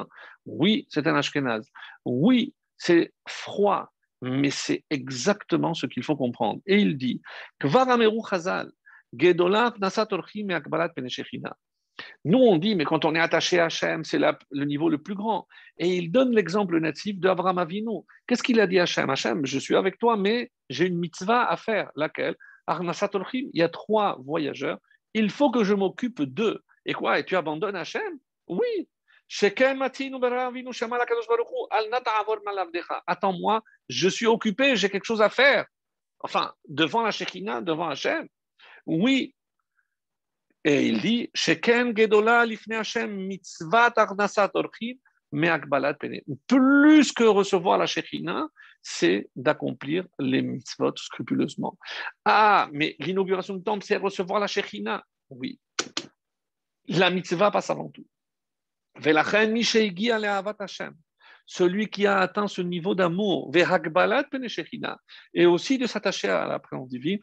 Oui, c'est un Ashkenaz. Oui, c'est froid, mais c'est exactement ce qu'il faut comprendre. Et il dit nous, on dit, mais quand on est attaché à Hachem, c'est le niveau le plus grand. Et il donne l'exemple natif d'Abraham Avinu. Qu'est-ce qu'il a dit à Hachem? Hachem, je suis avec toi, mais j'ai une mitzvah à faire. Laquelle? Il y a trois voyageurs. Il faut que je m'occupe d'eux. Et quoi? Et tu abandonnes Hachem? Oui, Attends-moi, je suis occupé, j'ai quelque chose à faire. Enfin, devant la Shekinah, devant Hachem. Oui. Et il dit, Plus que recevoir la Shekinah, c'est d'accomplir les mitzvot scrupuleusement. Ah, mais l'inauguration du temple, c'est recevoir la Shekinah. Oui. La mitzvah passe avant tout. Celui qui a atteint ce niveau d'amour, et aussi de s'attacher à la présence divine,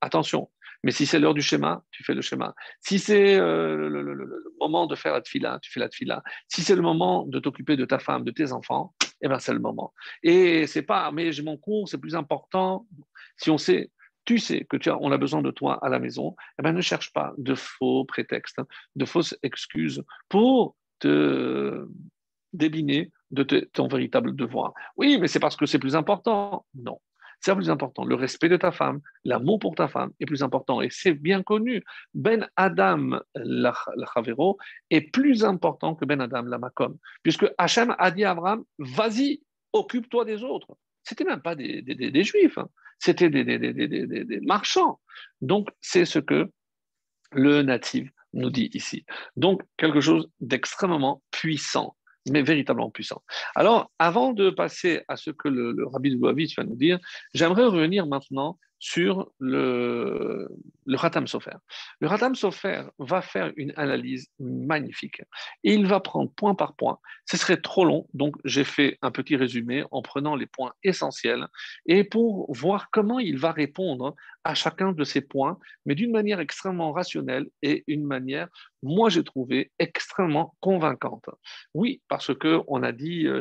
Attention, mais si c'est l'heure du schéma, tu fais le schéma. Si c'est euh, le, moment de faire la tfila, tu fais la tfila. Si c'est le moment de t'occuper de ta femme, de tes enfants, eh ben c'est le moment. Et c'est pas, mais j'ai mon cours, c'est plus important. Si on sait, tu sais que tu as, on a besoin de toi à la maison, eh ben ne cherche pas de faux prétextes, hein, de fausses excuses pour te débiner de ton véritable devoir. Oui, mais c'est parce que c'est plus important. Non. C'est plus important. Le respect de ta femme, l'amour pour ta femme est plus important. Et c'est bien connu. Ben Adam, la est plus important que Ben Adam, la Makom. Puisque Hachem a dit à Abraham, vas-y, occupe-toi des autres. C'était même pas des, juifs, hein. C'était des, marchands. Donc, c'est ce que le natif nous dit ici. Donc, quelque chose d'extrêmement puissant mais véritablement puissant. Alors, avant de passer à ce que le, rabbi de Boavitch va nous dire, j'aimerais revenir maintenant sur le, le Ratam Sofer. Le Ratam Sofer va faire une analyse magnifique et il va prendre point par point. Ce serait trop long, donc j'ai fait un petit résumé en prenant les points essentiels et pour voir comment il va répondre à chacun de ces points, mais d'une manière extrêmement rationnelle et une manière, moi j'ai trouvé, extrêmement convaincante. Oui, parce qu'on a dit euh,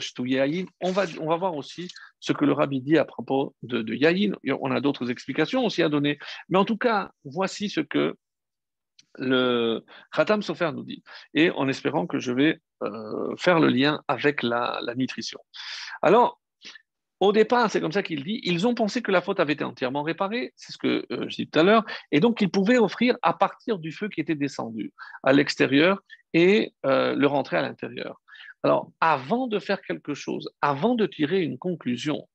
on va, on va voir aussi ce que le rabbi dit à propos de, de Yahin. On a d'autres explications aussi à donner. Mais en tout cas, voici ce que le Khatam Sofer nous dit, et en espérant que je vais euh, faire le lien avec la, nutrition. Alors, au départ, c'est comme ça qu'il dit, ils ont pensé que la faute avait été entièrement réparée, c'est ce que euh, je dis tout à l'heure, et donc ils pouvaient offrir à partir du feu qui était descendu à l'extérieur et euh, le rentrer à l'intérieur. Alors, avant de faire quelque chose, avant de tirer une conclusion,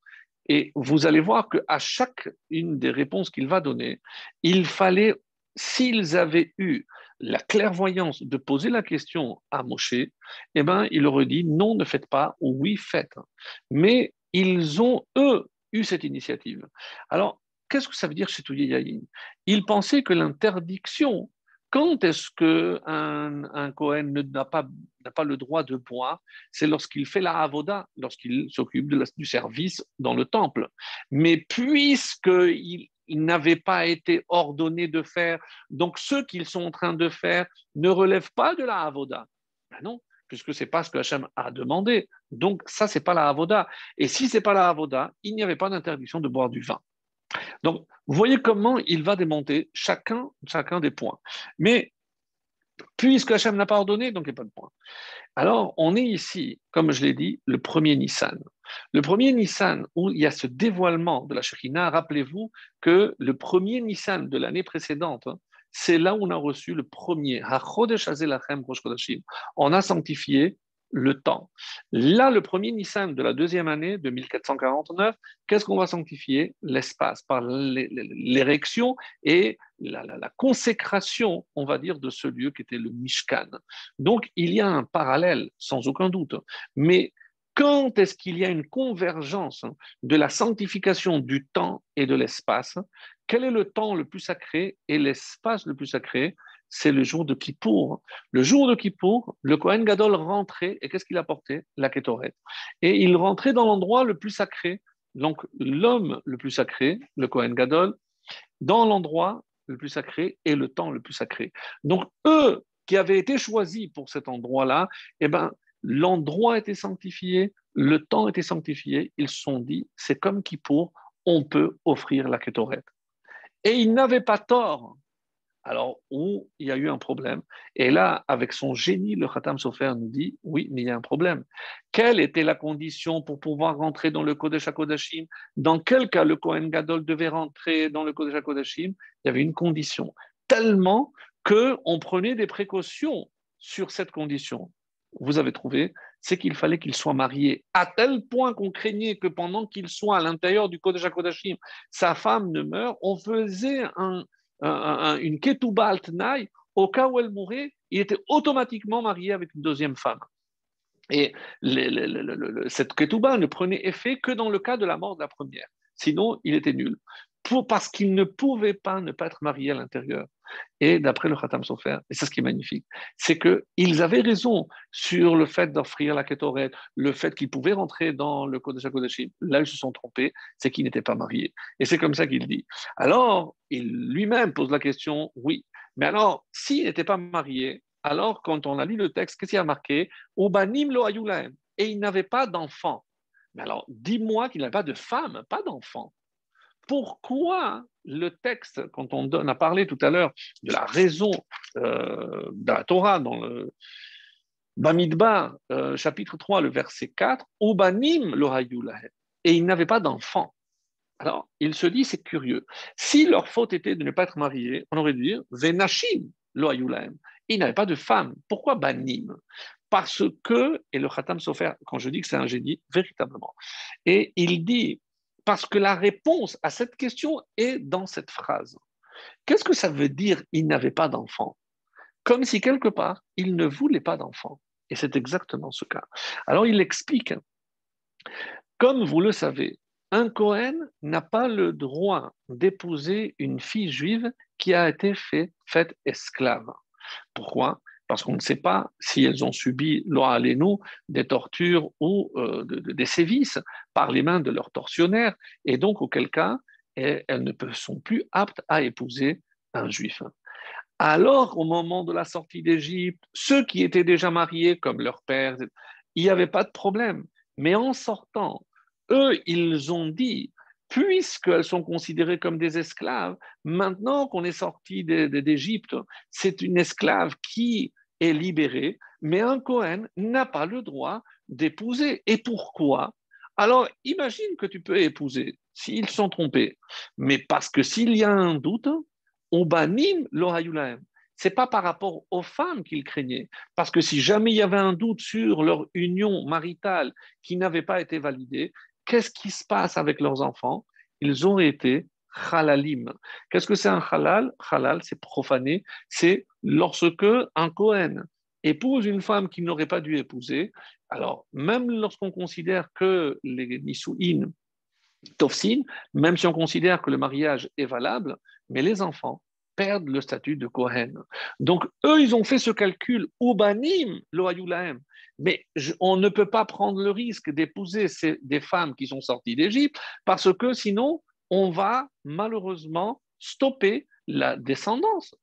et vous allez voir qu'à chaque une des réponses qu'il va donner, il fallait, s'ils avaient eu la clairvoyance de poser la question à Moshe, eh ben, il aurait dit non, ne faites pas, ou oui, faites. Mais ils ont, eux, eu cette initiative. Alors, qu'est-ce que ça veut dire chez Touye Yahin Ils pensaient que l'interdiction quand est-ce qu'un un Cohen n'a pas, le droit de boire? C'est lorsqu'il fait la avoda, lorsqu'il s'occupe du service dans le temple. Mais puisqu'il il n'avait pas été ordonné de faire, donc ce qu'ils sont en train de faire ne relève pas de la avoda. Ben non, puisque ce n'est pas ce que Hachem a demandé. Donc ça, ce n'est pas la avoda. Et si ce n'est pas la avoda, il n'y avait pas d'interdiction de boire du vin. Donc, vous voyez comment il va démonter chacun, chacun des points. Mais puisque Hachem n'a pas ordonné, donc il n'y a pas de point. Alors, on est ici, comme je l'ai dit, le premier Nissan. Le premier Nissan, où il y a ce dévoilement de la Shekhina, rappelez-vous que le premier Nissan de l'année précédente, hein, c'est là où on a reçu le premier. On a sanctifié le temps. Là, le premier Nissan de la deuxième année, de 1449, qu'est-ce qu'on va sanctifier? L'espace, par l'érection et la, consécration, on va dire, de ce lieu qui était le Mishkan. Donc, il y a un parallèle, sans aucun doute. Mais quand est-ce qu'il y a une convergence de la sanctification du temps et de l'espace? Quel est le temps le plus sacré et l'espace le plus sacré? C'est le jour de Kippour. Le jour de Kippour, le Kohen Gadol rentrait, et qu'est-ce qu'il apportait? La Ketoret. Et il rentrait dans l'endroit le plus sacré, donc l'homme le plus sacré, le Kohen Gadol, dans l'endroit le plus sacré et le temps le plus sacré. Donc eux qui avaient été choisis pour cet endroit-là, eh ben, l'endroit était sanctifié, le temps était sanctifié, ils se sont dit, c'est comme Kippour, on peut offrir la Ketoret. Et ils n'avaient pas tort, alors où il y a eu un problème. Et là, avec son génie, le Khatam Sofer nous dit oui, mais il y a un problème. Quelle était la condition pour pouvoir rentrer dans le Kodesh HaKodashim? Dans quel cas le Kohen Gadol devait rentrer dans le Kodesh HaKodashim? Il y avait une condition. Tellement qu'on prenait des précautions sur cette condition. Vous avez trouvé, c'est qu'il fallait qu'il soit marié, à tel point qu'on craignait que pendant qu'il soit à l'intérieur du Kodesh HaKodashim, sa femme ne meure. On faisait un, une ketouba altnaï, au cas où elle mourait, il était automatiquement marié avec une deuxième femme. Et cette ketouba ne prenait effet que dans le cas de la mort de la première. Sinon, il était nul. Parce qu'ils ne pouvaient pas ne pas être mariés à l'intérieur. Et d'après le Khatam Sofer, et c'est ce qui est magnifique, c'est qu'ils avaient raison sur le fait d'offrir la Ketoret, le fait qu'ils pouvaient rentrer dans le Kodesh HaKodeshim. Là, ils se sont trompés, c'est qu'ils n'étaient pas mariés. Et c'est comme ça qu'il dit. Alors, il lui-même pose la question, oui, mais alors, s'ils n'étaient pas mariés, alors quand on a lu le texte, qu'est-ce qu'il a marqué? Ubanim lo Et il n'avait pas d'enfants. Mais alors, dis-moi qu'il n'avait pas de femme, pas d'enfants pourquoi le texte, quand on, a parlé tout à l'heure de la raison euh, de la Torah dans le Bamidbar, euh, chapitre 3, le verset 4, Obanim lo et ils n'avaient pas d'enfants. Alors, il se dit, c'est curieux. Si leur faute était de ne pas être mariés, on aurait dû dire Venashim lo Ils n'avaient pas de femme. Pourquoi Banim? Parce que, et le Khatam Sofer, quand je dis que c'est un génie, véritablement, et il dit parce que la réponse à cette question est dans cette phrase. Qu'est-ce que ça veut dire il n'avait pas d'enfant? Comme si quelque part, il ne voulait pas d'enfant. Et c'est exactement ce cas. Alors il explique, comme vous le savez, un Cohen n'a pas le droit d'épouser une fille juive qui a été fait, faite esclave. Pourquoi? Parce qu'on ne sait pas si elles ont subi, loi nous des tortures ou euh, des sévices par les mains de leurs tortionnaires, et donc auquel cas elles ne sont plus aptes à épouser un juif. Alors, au moment de la sortie d'Égypte, ceux qui étaient déjà mariés, comme leur père, il n'y avait pas de problème. Mais en sortant, eux, ils ont dit, puisqu'elles sont considérées comme des esclaves, maintenant qu'on est sorti d'Égypte, c'est une esclave qui est libérée, mais un Cohen n'a pas le droit d'épouser. Et pourquoi? Alors, imagine que tu peux épouser s'ils sont trompés, mais parce que s'il y a un doute, on banime. Ce n'est pas par rapport aux femmes qu'ils craignaient, parce que si jamais il y avait un doute sur leur union maritale qui n'avait pas été validée, qu'est-ce qui se passe avec leurs enfants? Ils ont été halalim. Qu'est-ce que c'est un halal Halal, c'est profané. C'est lorsque un Kohen épouse une femme qu'il n'aurait pas dû épouser. Alors, même lorsqu'on considère que les Nisu'in Tofsin, même si on considère que le mariage est valable, mais les enfants perdent le statut de Kohen. Donc, eux, ils ont fait ce calcul, Ubanim, Loayulahem. Mais on ne peut pas prendre le risque d'épouser des femmes qui sont sorties d'Égypte parce que sinon, on va malheureusement stopper la descendance.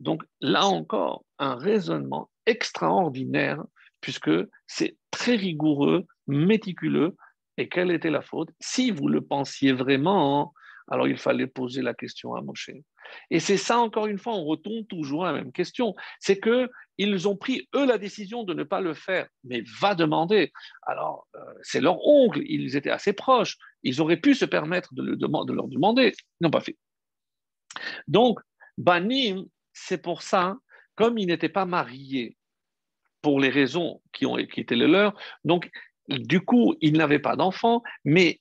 Donc là encore, un raisonnement extraordinaire, puisque c'est très rigoureux, méticuleux. Et quelle était la faute? Si vous le pensiez vraiment, alors il fallait poser la question à Moshe. Et c'est ça, encore une fois, on retombe toujours à la même question. C'est que ils ont pris, eux, la décision de ne pas le faire, mais va demander. Alors, euh, c'est leur oncle, ils étaient assez proches, ils auraient pu se permettre de, de leur demander, ils n'ont pas fait. Donc, Banim, c'est pour ça, comme ils n'étaient pas mariés, pour les raisons qui, ont, qui étaient les leurs, donc, du coup, ils n'avaient pas d'enfants, mais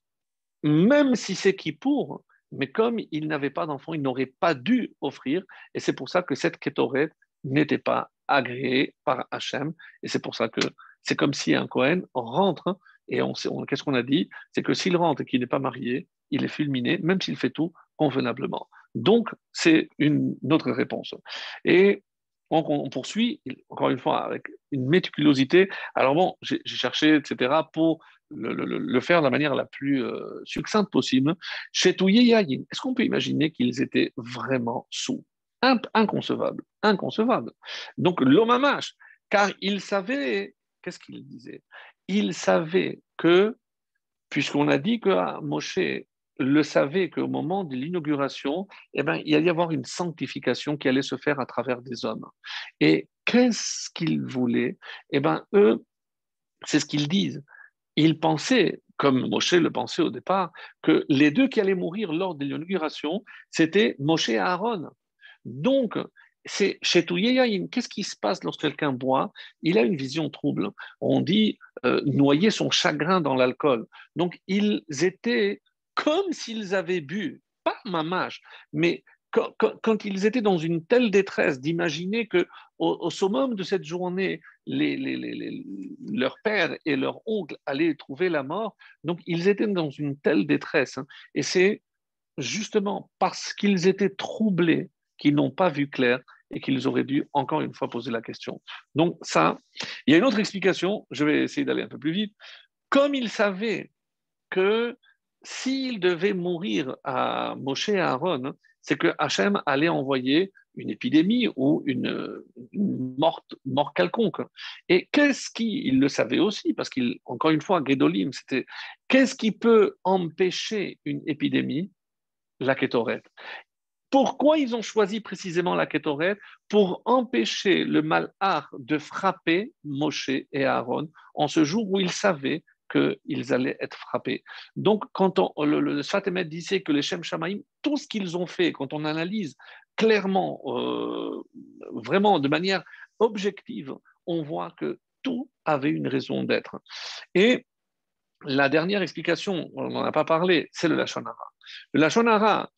même si c'est qui pour, mais comme ils n'avaient pas d'enfants, ils n'auraient pas dû offrir, et c'est pour ça que cette kétorette n'était pas agréée par Hachem, et c'est pour ça que c'est comme si un Cohen rentre, et on, qu'est-ce qu'on a dit? C'est que s'il rentre et qu'il n'est pas marié, il est fulminé, même s'il fait tout convenablement. Donc, c'est une, autre réponse. Et on, poursuit, encore une fois, avec une méticulosité. Alors bon, j'ai cherché, etc., pour le, faire de la manière la plus euh, succincte possible. Chez Yayin, est-ce qu'on peut imaginer qu'ils étaient vraiment sous? Inconcevable, inconcevable. Donc l'omamash, car il savait, qu'est-ce qu'il disait? Il savait que, puisqu'on a dit que ah, Moshe le savait qu'au moment de l'inauguration, eh ben, il allait y avoir une sanctification qui allait se faire à travers des hommes. Et qu'est-ce qu'ils voulaient? Eh ben, eux, c'est ce qu'ils disent. Ils pensaient, comme Moshe le pensait au départ, que les deux qui allaient mourir lors de l'inauguration, c'était Moshe et Aaron. Donc, c'est chez qu'est-ce qui se passe lorsque quelqu'un boit? Il a une vision trouble. On dit euh, noyer son chagrin dans l'alcool. Donc, ils étaient comme s'ils avaient bu, pas mamache, mais quand, ils étaient dans une telle détresse d'imaginer que au, summum de cette journée, leur père et leur oncle allaient trouver la mort, donc ils étaient dans une telle détresse. Hein. et c'est justement parce qu'ils étaient troublés, qu'ils n'ont pas vu clair et qu'ils auraient dû encore une fois poser la question. Donc ça, il y a une autre explication, je vais essayer d'aller un peu plus vite. Comme ils savaient que s'ils devaient mourir à Moshe et à Aaron, c'est que Hachem allait envoyer une épidémie ou une, morte, mort quelconque. Et qu'est-ce qui, il le savait aussi, parce qu'encore une fois, Gedolim, c'était qu'est-ce qui peut empêcher une épidémie? La kétorette. Pourquoi ils ont choisi précisément la kétorette? Pour empêcher le malheur de frapper Moshe et Aaron en ce jour où ils savaient qu'ils allaient être frappés. Donc, quand on, le, le disait que les Shem Shamaim, tout ce qu'ils ont fait, quand on analyse clairement, euh, vraiment de manière objective, on voit que tout avait une raison d'être. Et la dernière explication, on n'en a pas parlé, c'est le Lachonara. Le Lachonara,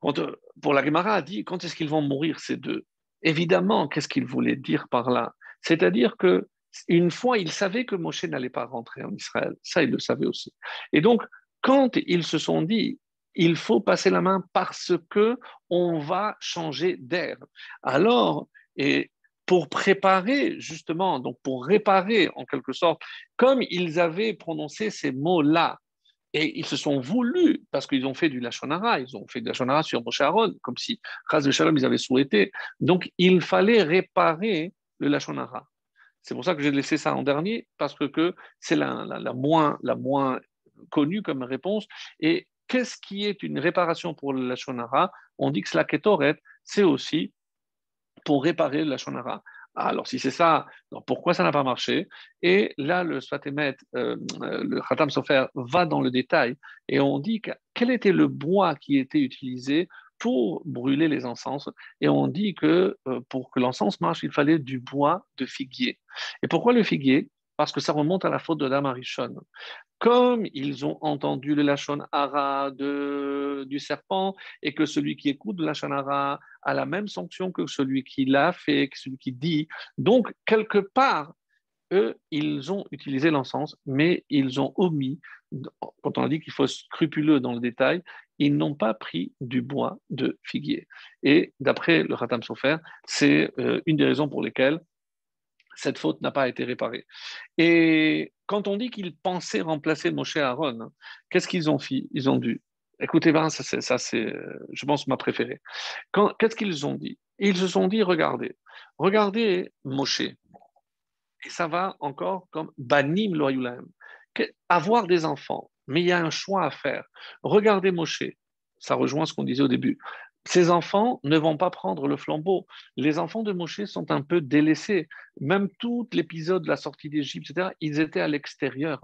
pour la Gemara, a dit quand est-ce qu'ils vont mourir ces deux? Évidemment, qu'est-ce qu'il voulait dire par là? C'est-à-dire que une fois, il savait que Moshe n'allait pas rentrer en Israël. Ça, il le savait aussi. Et donc, quand ils se sont dit, il faut passer la main parce que on va changer d'air. Alors, et pour préparer justement, donc pour réparer en quelque sorte, comme ils avaient prononcé ces mots-là, et ils se sont voulus, parce qu'ils ont fait du Lachonara, ils ont fait du Lachonara sur Moshe Aaron, comme si, Ras de Shalom, ils avaient souhaité. Donc, il fallait réparer le Lachonara. C'est pour ça que j'ai laissé ça en dernier, parce que, c'est la, la, moins, la moins connue comme réponse. Et qu'est-ce qui est une réparation pour le Lachonara On dit que la Ketoret, c'est aussi pour réparer le Lachonara. Alors, si c'est ça, pourquoi ça n'a pas marché? Et là, le Sfatemet, euh, le Khatam Sofer, va dans le détail et on dit quel était le bois qui était utilisé pour brûler les encens. Et on dit que euh, pour que l'encens marche, il fallait du bois de figuier. Et pourquoi le figuier? Parce que ça remonte à la faute de Dame comme ils ont entendu le Lachon Hara du serpent et que celui qui écoute le Lachon Hara a la même sanction que celui qui l'a fait, que celui qui dit. Donc, quelque part, eux, ils ont utilisé l'encens, mais ils ont omis, quand on a dit qu'il faut être scrupuleux dans le détail, ils n'ont pas pris du bois de figuier. Et d'après le Khatam Sofer, c'est euh, une des raisons pour lesquelles cette faute n'a pas été réparée. Et quand on dit qu'ils pensaient remplacer Moshe Aaron, qu'est-ce qu'ils ont fait Ils ont dû? Écoutez, ça c'est, je pense, ma préférée. Qu'est-ce qu'ils ont dit? Ils se sont dit, regardez, regardez Moshe. Et ça va encore comme Banim Loyulam. Avoir des enfants, mais il y a un choix à faire. Regardez Moshe. Ça rejoint ce qu'on disait au début ces enfants ne vont pas prendre le flambeau. Les enfants de Moshe sont un peu délaissés. Même tout l'épisode de la sortie d'Égypte, etc., ils étaient à l'extérieur.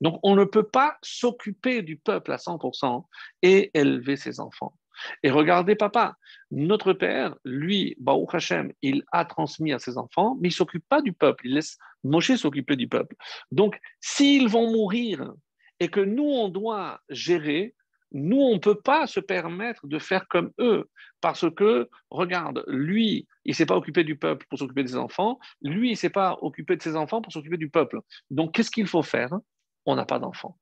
Donc, on ne peut pas s'occuper du peuple à 100% et élever ses enfants. Et regardez, papa, notre père, lui, Baruch Hashem, il a transmis à ses enfants, mais il ne s'occupe pas du peuple. Il laisse Moshe s'occuper du peuple. Donc, s'ils vont mourir et que nous, on doit gérer, nous, on ne peut pas se permettre de faire comme eux, parce que, regarde, lui, il ne s'est pas occupé du peuple pour s'occuper des enfants, lui, il ne s'est pas occupé de ses enfants pour s'occuper du peuple. Donc, qu'est-ce qu'il faut faire? On n'a pas d'enfants.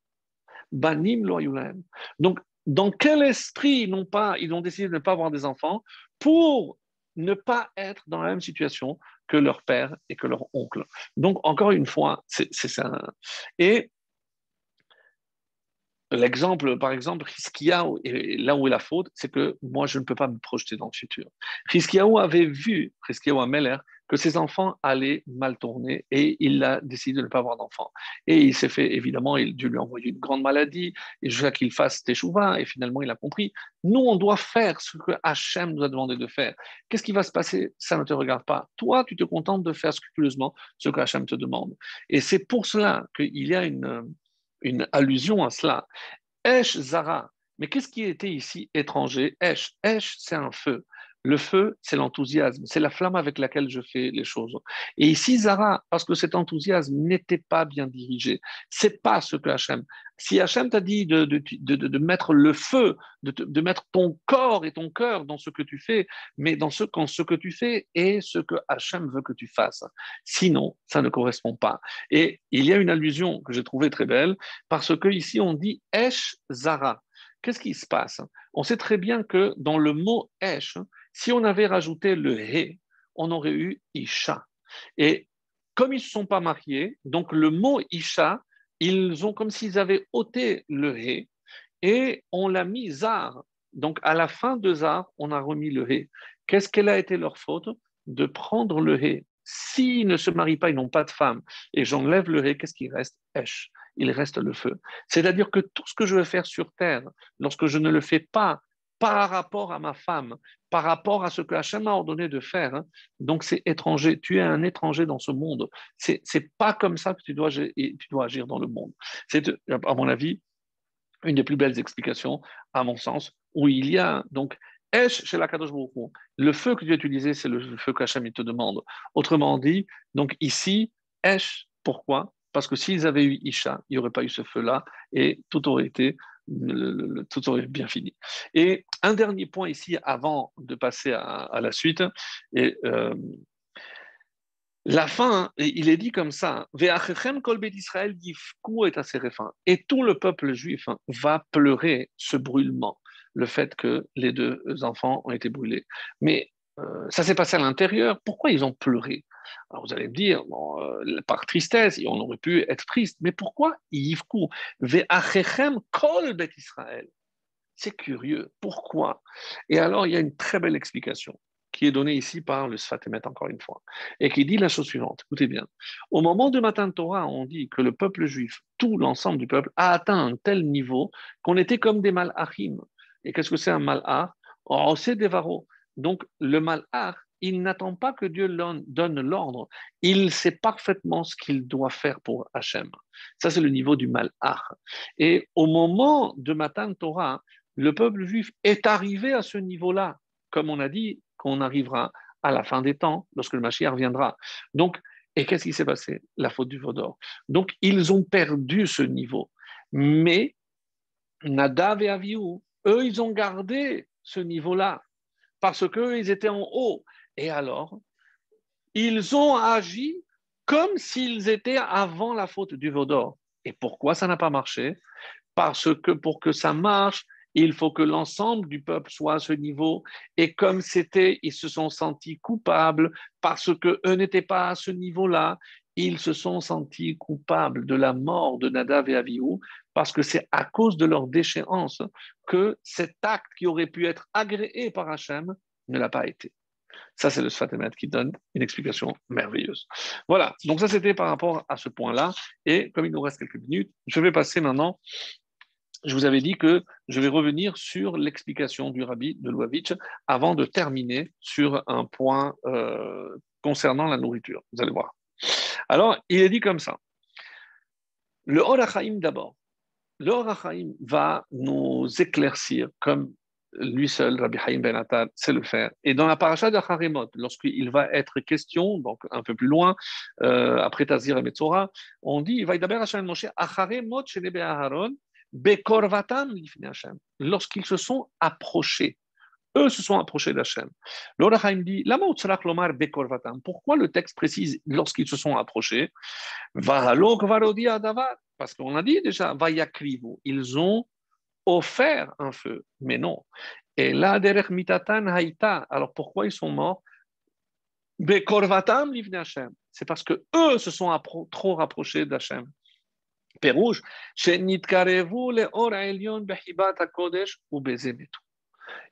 Banim loyulem. Donc, dans quel esprit ils n'ont pas, ils ont décidé de ne pas avoir des enfants pour ne pas être dans la même situation que leur père et que leur oncle? Donc, encore une fois, c'est ça. Et L'exemple, par exemple, Hiskiaou, là où est la faute, c'est que moi, je ne peux pas me projeter dans le futur. Hiskiaou avait vu, Hiskiaou Ameler, que ses enfants allaient mal tourner et il a décidé de ne pas avoir d'enfants. Et il s'est fait, évidemment, il Dieu lui a envoyé une grande maladie, et jusqu'à qu'il fasse teshuva, et finalement, il a compris. Nous, on doit faire ce que Hachem nous a demandé de faire. Qu'est-ce qui va se passer? Ça ne te regarde pas. Toi, tu te contentes de faire scrupuleusement ce que Hachem te demande. Et c'est pour cela qu'il y a une une allusion à cela. Esh Zara. Mais qu'est-ce qui était ici étranger? Esh. Esh, c'est un feu. Le feu, c'est l'enthousiasme, c'est la flamme avec laquelle je fais les choses. Et ici, Zara, parce que cet enthousiasme n'était pas bien dirigé, c'est pas ce que Hachem. Si Hachem t'a dit de, de, de, mettre le feu, de, mettre ton corps et ton cœur dans ce que tu fais, mais dans ce, ce que tu fais est ce que Hachem veut que tu fasses. Sinon, ça ne correspond pas. Et il y a une allusion que j'ai trouvée très belle, parce que ici on dit Esh Zara. qu'est-ce qui se passe? On sait très bien que dans le mot Esh, si on avait rajouté le He, on aurait eu Isha. Et comme ils ne sont pas mariés, donc le mot Isha, ils ont comme s'ils avaient ôté le He et on l'a mis Zar. Donc à la fin de Zar, on a remis le He. Qu'est-ce qu'elle a été leur faute? De prendre le He. S'ils ne se marient pas, ils n'ont pas de femme, et j'enlève le He, qu'est-ce qui reste? Esh. Il reste le feu. C'est-à-dire que tout ce que je veux faire sur terre, lorsque je ne le fais pas par rapport à ma femme, par rapport à ce que Hachem a ordonné de faire. Hein. Donc c'est étranger. Tu es un étranger dans ce monde. C'est pas comme ça que tu dois, tu dois agir dans le monde. C'est, à mon avis, une des plus belles explications, à mon sens, où il y a donc Esh chez la Le feu que tu as utilisé, c'est le feu qu'Hachem te demande. Autrement dit, donc ici, Esh, pourquoi? Parce que s'ils avaient eu Isha, il n'y aurait pas eu ce feu-là et tout aurait été tout aurait bien fini. Et un dernier point ici, avant de passer à, la suite, et, euh, la fin, il est dit comme ça, et tout le peuple juif va pleurer ce brûlement, le fait que les deux enfants ont été brûlés. Mais euh, ça s'est passé à l'intérieur, pourquoi ils ont pleuré? Alors vous allez me dire, euh, par tristesse, on aurait pu être triste, mais pourquoi Yivku kol bet Israël? C'est curieux, pourquoi? Et alors il y a une très belle explication qui est donnée ici par le Sfatemet encore une fois, et qui dit la chose suivante, écoutez bien, au moment de Matan Torah, on dit que le peuple juif, tout l'ensemble du peuple, a atteint un tel niveau qu'on était comme des malachim. Et qu'est-ce que c'est un malach Oh, c'est des varos. Donc le malach, il n'attend pas que Dieu donne l'ordre. Il sait parfaitement ce qu'il doit faire pour Hachem. Ça, c'est le niveau du malach. Et au moment de Matan Torah, le peuple juif est arrivé à ce niveau-là, comme on a dit qu'on arrivera à la fin des temps, lorsque le Mashiach reviendra. Donc, et qu'est-ce qui s'est passé? La faute du Vaudor. Donc, ils ont perdu ce niveau. Mais Nadav et Avihu, eux, ils ont gardé ce niveau-là parce qu'ils étaient en haut. Et alors, ils ont agi comme s'ils étaient avant la faute du Vaudor. Et pourquoi ça n'a pas marché? Parce que pour que ça marche, il faut que l'ensemble du peuple soit à ce niveau. Et comme c'était, ils se sont sentis coupables parce qu'eux n'étaient pas à ce niveau-là. Ils se sont sentis coupables de la mort de Nadav et Avihu parce que c'est à cause de leur déchéance que cet acte qui aurait pu être agréé par Hachem ne l'a pas été. Ça, c'est le Sfatemet qui donne une explication merveilleuse. Voilà, donc ça, c'était par rapport à ce point-là. Et comme il nous reste quelques minutes, je vais passer maintenant. Je vous avais dit que je vais revenir sur l'explication du rabbi de Louavitch avant de terminer sur un point euh, concernant la nourriture. Vous allez voir. Alors, il est dit comme ça. Le Horachaim d'abord. Le Horachaim va nous éclaircir, comme lui seul, Rabbi Haïm Ben Attal, sait le faire. Et dans la paracha de Harimot, lorsqu'il va être question, donc un peu plus loin, euh, après Tazir et Metzora, on dit, il va y d'abord Hashem Moshe, Acharimot Shenebe Aharon, Bekorvatam Lifne Hashem, lorsqu'ils se sont approchés. Eux se sont approchés d'Hachem. L'Orachaim dit, Lomar Bekorvatam. Pourquoi le texte précise lorsqu'ils se sont approchés Parce qu'on a dit déjà, Vayakrivu. Ils ont offert un feu, mais non. Et là, derech mitatan haïta. Alors pourquoi ils sont morts? Hashem. C'est parce que eux se sont trop rapprochés d'Hachem. Pérouge,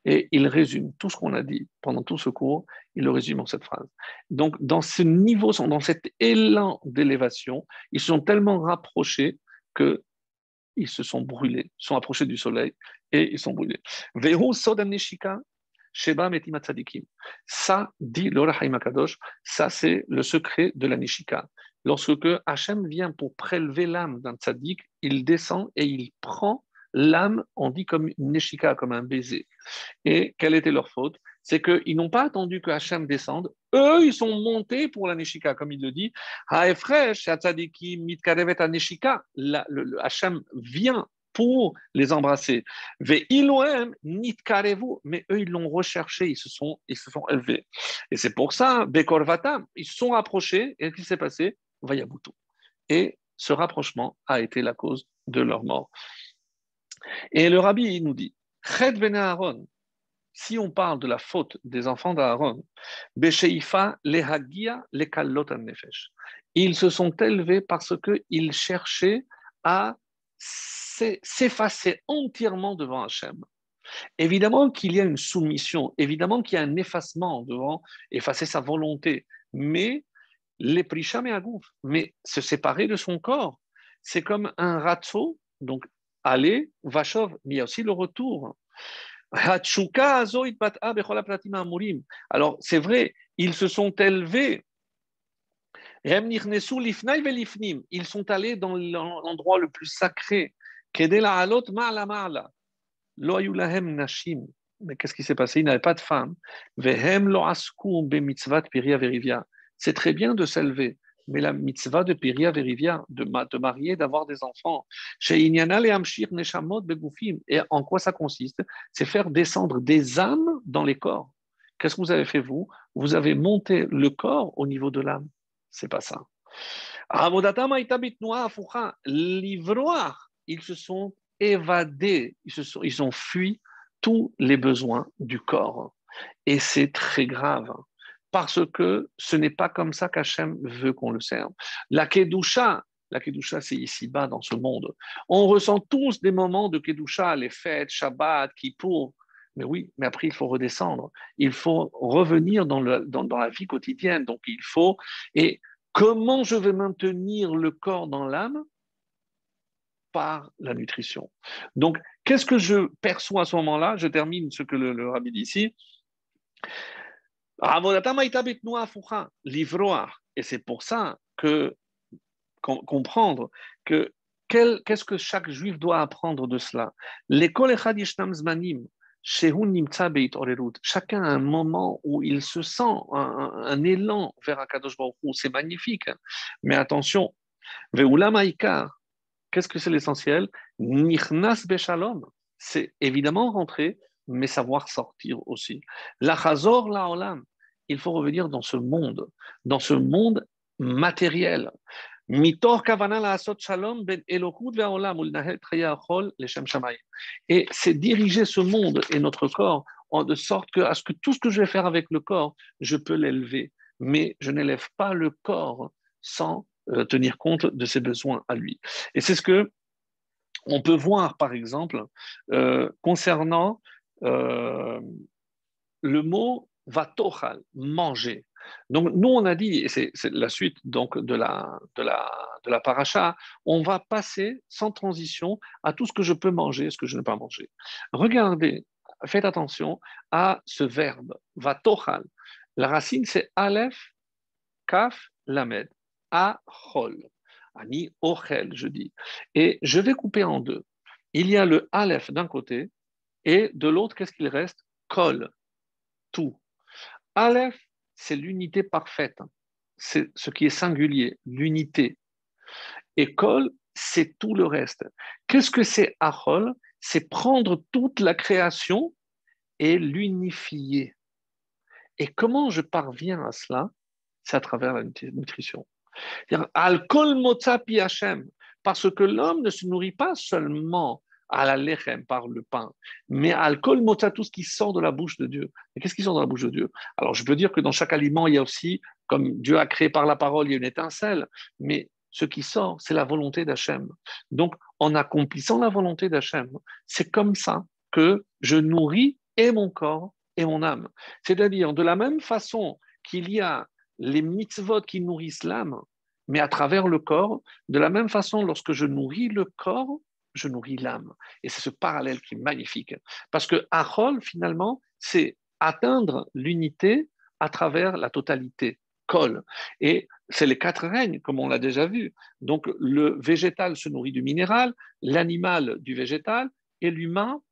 Et il résume tout ce qu'on a dit pendant tout ce cours, il le résume en cette phrase. Donc, dans ce niveau, dans cet élan d'élévation, ils sont tellement rapprochés que ils se sont brûlés, sont approchés du soleil et ils sont brûlés. Ça, dit l'Orahim Akadosh, ça c'est le secret de la Nishika. Lorsque Hachem vient pour prélever l'âme d'un tzaddik, il descend et il prend l'âme, on dit comme une Nishika, comme un baiser. Et quelle était leur faute? C'est qu'ils n'ont pas attendu que Hachem descende, eux, ils sont montés pour la Neshika, comme il le dit. Hachem vient pour les embrasser. Mais eux, ils l'ont recherché, ils se sont, ils se sont élevés. Et c'est pour ça, Bekorvata, ils se sont rapprochés, et ce qui s'est passé? Vayabuto. Et ce rapprochement a été la cause de leur mort. Et le rabbi il nous dit, Ched ben Aaron, si on parle de la faute des enfants d'Aaron. Ils se sont élevés parce qu'ils cherchaient à s'effacer entièrement devant Hachem. Évidemment qu'il y a une soumission, évidemment qu'il y a un effacement devant effacer sa volonté, mais les prisham et agouf, mais se séparer de son corps, c'est comme un ratso, donc aller, vachov, mais il y a aussi le retour. Alors, c'est vrai, ils se sont élevés. Ils sont allés dans l'endroit le plus sacré. Mais qu'est-ce qui s'est passé? Ils n'avaient pas de femmes. C'est très bien de s'élever, mais la mitzvah de Piria Verivia, de, de marier, d'avoir des enfants, et en quoi ça consiste? C'est faire descendre des âmes dans les corps. Qu'est-ce que vous avez fait, vous? Vous avez monté le corps au niveau de l'âme. C'est pas ça. Ils se sont évadés, ils, se sont, ils ont fui tous les besoins du corps. Et c'est très grave parce que ce n'est pas comme ça qu'Hachem veut qu'on le serve. La Kedusha, la Kedusha, c'est ici-bas dans ce monde. On ressent tous des moments de Kedusha, les fêtes, Shabbat, Kippour. Mais oui, mais après, il faut redescendre. Il faut revenir dans, la vie quotidienne. Donc, il faut. Et comment je vais maintenir le corps dans l'âme? Par la nutrition. Donc, qu'est-ce que je perçois à ce moment-là? Je termine ce que le, le rabbi dit ici. Et c'est pour ça que comprendre que qu'est-ce que chaque juif doit apprendre de cela? Chacun a un moment où il se sent un, élan vers Akadosh Baruch c'est magnifique. Mais attention, qu'est-ce que c'est l'essentiel? C'est évidemment rentrer, mais savoir sortir aussi. La chazor la olam, il faut revenir dans ce monde, dans ce monde matériel. Ben et c'est diriger ce monde et notre corps en de sorte que, à ce que tout ce que je vais faire avec le corps, je peux l'élever. Mais je n'élève pas le corps sans euh, tenir compte de ses besoins à lui. Et c'est ce que on peut voir, par exemple, euh, concernant euh, le mot vatochal, manger. Donc, nous, on a dit, et c'est la suite donc, de, la, de, la, de la paracha, on va passer sans transition à tout ce que je peux manger, ce que je ne peux pas manger. Regardez, faites attention à ce verbe, vatochal. La racine, c'est aleph, kaf, lamed, achol. Ani, ochel, je dis. Et je vais couper en deux. Il y a le aleph d'un côté, et de l'autre, qu'est-ce qu'il reste? Kol, tout. Aleph, c'est l'unité parfaite. C'est ce qui est singulier, l'unité. Et Kol, c'est tout le reste. Qu'est-ce que c'est Achol? C'est prendre toute la création et l'unifier. Et comment je parviens à cela? C'est à travers la nutrition. Al-Kol parce que l'homme ne se nourrit pas seulement à la lechem, par le pain, mais alcool mota, tout ce qui sort de la bouche de Dieu. Et qu'est-ce qui sort de la bouche de Dieu? Alors, je peux dire que dans chaque aliment, il y a aussi, comme Dieu a créé par la parole, il y a une étincelle, mais ce qui sort, c'est la volonté d'Hachem. Donc, en accomplissant la volonté d'Hachem, c'est comme ça que je nourris et mon corps et mon âme. C'est-à-dire, de la même façon qu'il y a les mitzvot qui nourrissent l'âme, mais à travers le corps, de la même façon, lorsque je nourris le corps, je nourris l'âme. Et c'est ce parallèle qui est magnifique. Parce que Achol, finalement, c'est atteindre l'unité à travers la totalité. Kol. Et c'est les quatre règnes, comme on l'a déjà vu. Donc, le végétal se nourrit du minéral, l'animal du végétal et l'humain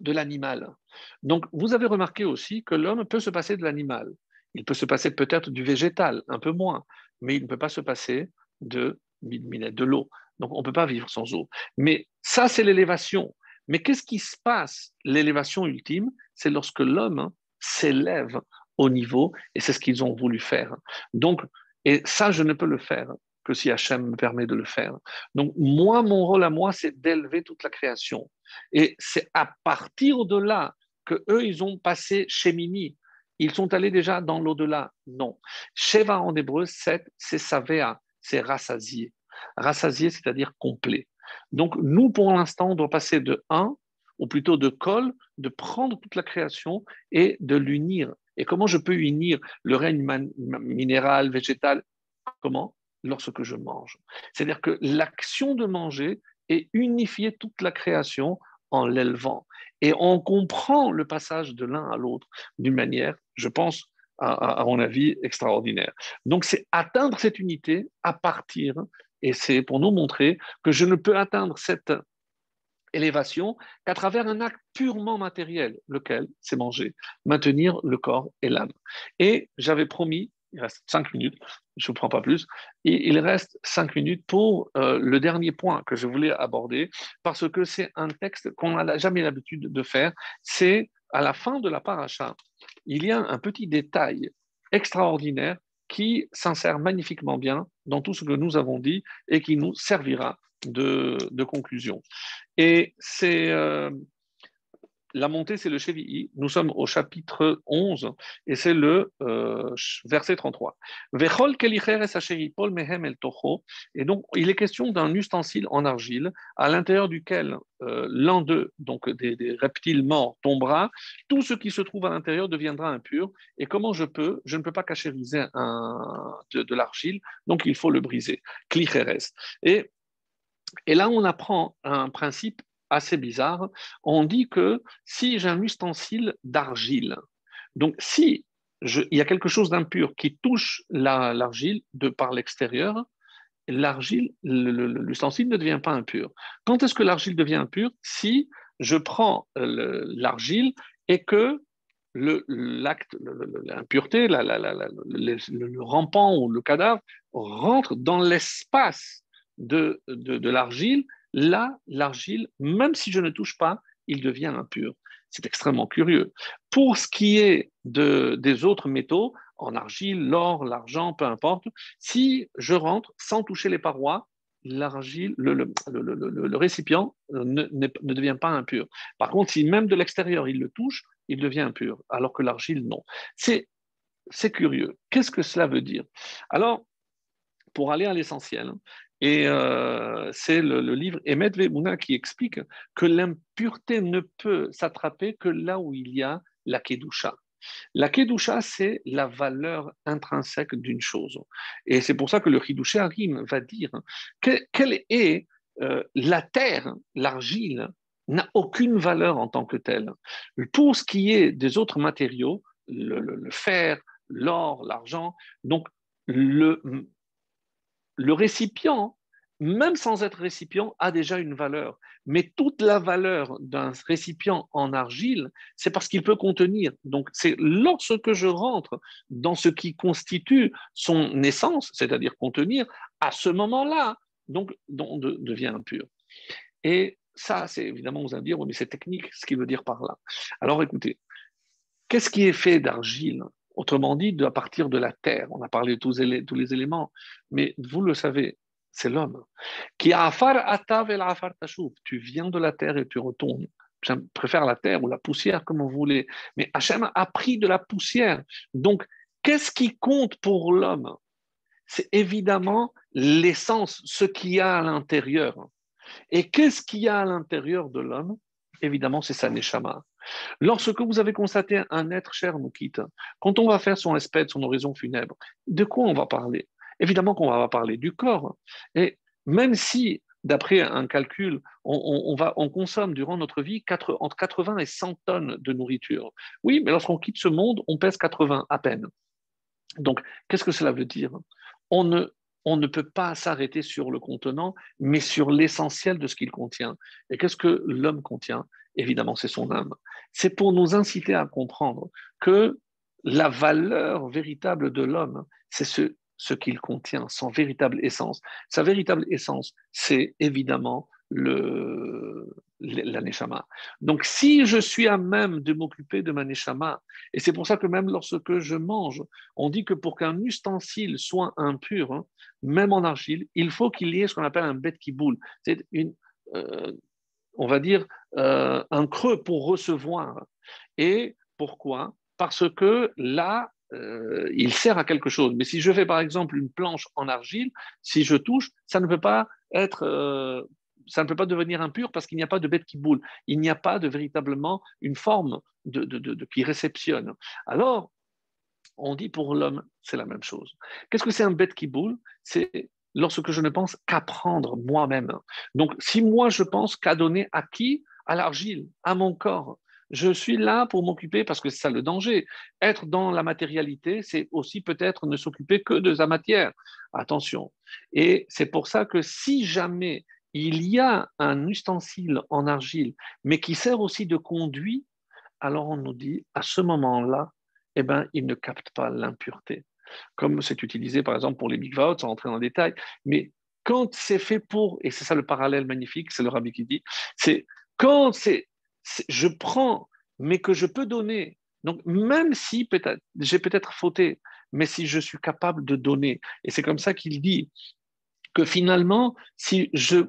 de l'animal. Donc, vous avez remarqué aussi que l'homme peut se passer de l'animal. Il peut se passer peut-être du végétal, un peu moins, mais il ne peut pas se passer de, de l'eau. Donc, on ne peut pas vivre sans eau. Mais ça, c'est l'élévation. Mais qu'est-ce qui se passe? L'élévation ultime, c'est lorsque l'homme hein, s'élève au niveau, et c'est ce qu'ils ont voulu faire. Donc, et ça, je ne peux le faire que si Hachem me permet de le faire. Donc, moi, mon rôle à moi, c'est d'élever toute la création. Et c'est à partir de là que eux, ils ont passé chez Mimi. Ils sont allés déjà dans l'au-delà. Non. Sheva en hébreu, c'est Savea, c'est rassasié. Rassasié, c'est-à-dire complet. Donc, nous, pour l'instant, on doit passer de 1, ou plutôt de col, de prendre toute la création et de l'unir. Et comment je peux unir le règne minéral, végétal? Comment? Lorsque je mange. C'est-à-dire que l'action de manger est unifier toute la création en l'élevant. Et on comprend le passage de l'un à l'autre d'une manière, je pense, à, mon avis, extraordinaire. Donc, c'est atteindre cette unité à partir, et c'est pour nous montrer que je ne peux atteindre cette élévation qu'à travers un acte purement matériel, lequel? C'est manger, maintenir le corps et l'âme. Et j'avais promis il reste cinq minutes, je ne vous prends pas plus. Il reste cinq minutes pour euh, le dernier point que je voulais aborder, parce que c'est un texte qu'on n'a jamais l'habitude de faire. C'est à la fin de la paracha, il y a un petit détail extraordinaire qui s'insère magnifiquement bien dans tout ce que nous avons dit et qui nous servira de, conclusion. Et c'est euh, la montée, c'est le Chevi'i. Nous sommes au chapitre 11 et c'est le euh, verset 33. Et donc, il est question d'un ustensile en argile à l'intérieur duquel euh, l'un d'eux, donc des, reptiles morts, tombera. Tout ce qui se trouve à l'intérieur deviendra impur. Et comment je peux Je ne peux pas cachériser de, l'argile, donc il faut le briser. Et là, on apprend un principe assez bizarre. On dit que si j'ai un ustensile d'argile, donc si il y a quelque chose d'impur qui touche l'argile de par l'extérieur, l'ustensile ne devient pas impur. Quand est-ce que l'argile devient impure? Si je prends l'argile et que l'acte, l'impureté, le, rampant ou le cadavre rentre dans l'espace de l'argile là, l'argile, même si je ne touche pas, il devient impur. C'est extrêmement curieux. Pour ce qui est de, des autres métaux, en argile, l'or, l'argent, peu importe, si je rentre sans toucher les parois, l'argile, le, récipient ne, ne, devient pas impur. Par contre, si même de l'extérieur il le touche, il devient impur, alors que l'argile, non. C'est, c'est curieux. Qu'est-ce que cela veut dire? Alors, pour aller à l'essentiel, et euh, c'est le, livre Emet Vemuna qui explique que l'impureté ne peut s'attraper que là où il y a la Kedusha. La Kedusha, c'est la valeur intrinsèque d'une chose. Et c'est pour ça que le Hidushé Harim va dire quelle est euh, la terre, l'argile, n'a aucune valeur en tant que telle. Pour ce qui est des autres matériaux, le fer, l'or, l'argent, donc le, le récipient, même sans être récipient, a déjà une valeur. Mais toute la valeur d'un récipient en argile, c'est parce qu'il peut contenir. Donc, c'est lorsque je rentre dans ce qui constitue son essence, c'est-à-dire contenir, à ce moment-là, donc, on devient impur. Et ça, c'est évidemment, vous allez dire, mais c'est technique, ce qu'il veut dire par là. Alors, écoutez, qu'est-ce qui est fait d'argile? Autrement dit, à partir de la terre, on a parlé de tous, les éléments, mais vous le savez, c'est l'homme. Qui Tu viens de la terre et tu retournes. Je préfère la terre ou la poussière, comme vous voulez. Mais Hachem a pris de la poussière. Donc, qu'est-ce qui compte pour l'homme? C'est évidemment l'essence, ce qu'il y a à l'intérieur. Et qu'est-ce qu'il y a à l'intérieur de l'homme? Évidemment, c'est sa neshama. Lorsque vous avez constaté un être cher nous quitte, quand on va faire son espèce, son horizon funèbre, de quoi on va parler? Évidemment qu'on va parler du corps. Et même si, d'après un calcul, on, va, on consomme durant notre vie entre 80 et 100 tonnes de nourriture. Oui, mais lorsqu'on quitte ce monde, on pèse 80 à peine. Donc, qu'est-ce que cela veut dire? On ne, on ne peut pas s'arrêter sur le contenant, mais sur l'essentiel de ce qu'il contient. Et qu'est-ce que l'homme contient? Évidemment, c'est son âme. C'est pour nous inciter à comprendre que la valeur véritable de l'homme, c'est ce, qu'il contient, son véritable essence. Sa véritable essence, c'est évidemment le, la neshama. Donc, si je suis à même de m'occuper de ma neshama, et c'est pour ça que même lorsque je mange, on dit que pour qu'un ustensile soit impur, hein, même en argile, il faut qu'il y ait ce qu'on appelle un bet boule. C'est une, euh, on va dire, euh, un creux pour recevoir. Et pourquoi? Parce que là, euh, il sert à quelque chose. Mais si je fais par exemple une planche en argile, si je touche, ça ne peut pas être ça ne peut pas devenir impur parce qu'il n'y a pas de bête qui boule. Il n'y a pas de véritablement une forme de, qui réceptionne. Alors, on dit pour l'homme, c'est la même chose. Qu'est-ce que c'est un bête qui boule? C'est lorsque je ne pense qu'à prendre moi-même. Donc, si moi je pense qu'à donner à qui? À l'argile, à mon corps. Je suis là pour m'occuper parce que c'est ça le danger. Être dans la matérialité, c'est aussi peut-être ne s'occuper que de sa matière. Attention. Et c'est pour ça que si jamais il y a un ustensile en argile, mais qui sert aussi de conduit, alors on nous dit, à ce moment-là, eh ben, il ne capte pas l'impureté. Comme c'est utilisé par exemple pour les mikvaot, sans rentrer dans le détail, mais quand c'est fait pour, et c'est ça le parallèle magnifique, c'est le rabbi qui dit, c'est quand c'est, je prends, mais que je peux donner. Donc même si j'ai peut-être fauté, mais si je suis capable de donner, et c'est comme ça qu'il dit que finalement, si je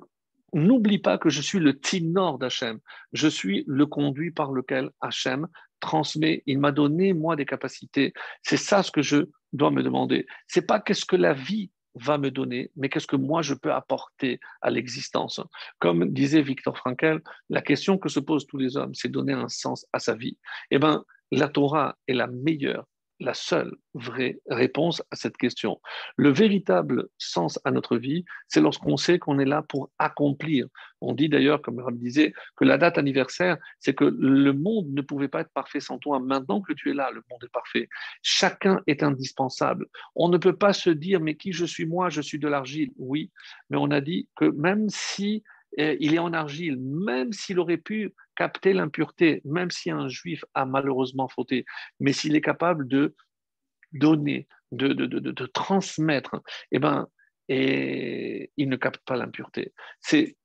N'oublie pas que je suis le tinor d'Hachem. Je suis le conduit par lequel Hachem transmet. Il m'a donné, moi, des capacités. C'est ça ce que je dois me demander. C'est pas qu'est-ce que la vie va me donner, mais qu'est-ce que moi je peux apporter à l'existence. Comme disait Victor Frankel, la question que se posent tous les hommes, c'est donner un sens à sa vie. Eh bien, la Torah est la meilleure la seule vraie réponse à cette question. Le véritable sens à notre vie, c'est lorsqu'on sait qu'on est là pour accomplir. On dit d'ailleurs, comme Rab disait, que la date anniversaire, c'est que le monde ne pouvait pas être parfait sans toi. Maintenant que tu es là, le monde est parfait. Chacun est indispensable. On ne peut pas se dire, mais qui je suis moi, je suis de l'argile. Oui, mais on a dit que même si il est en argile, même s'il aurait pu capter l'impureté, même si un juif a malheureusement fauté, mais s'il est capable de donner, de, transmettre, eh ben, et il ne capte pas l'impureté. C'est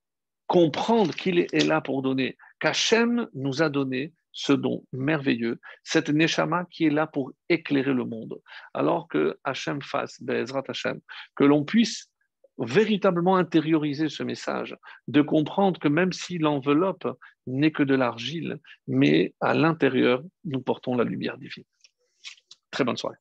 comprendre qu'il est là pour donner, qu'Hachem nous a donné ce don merveilleux, cette Neshama qui est là pour éclairer le monde. Alors que Hachem fasse, Bezrat Hachem, que l'on puisse véritablement intérioriser ce message, de comprendre que même si l'enveloppe n'est que de l'argile, mais à l'intérieur, nous portons la lumière divine. Très bonne soirée.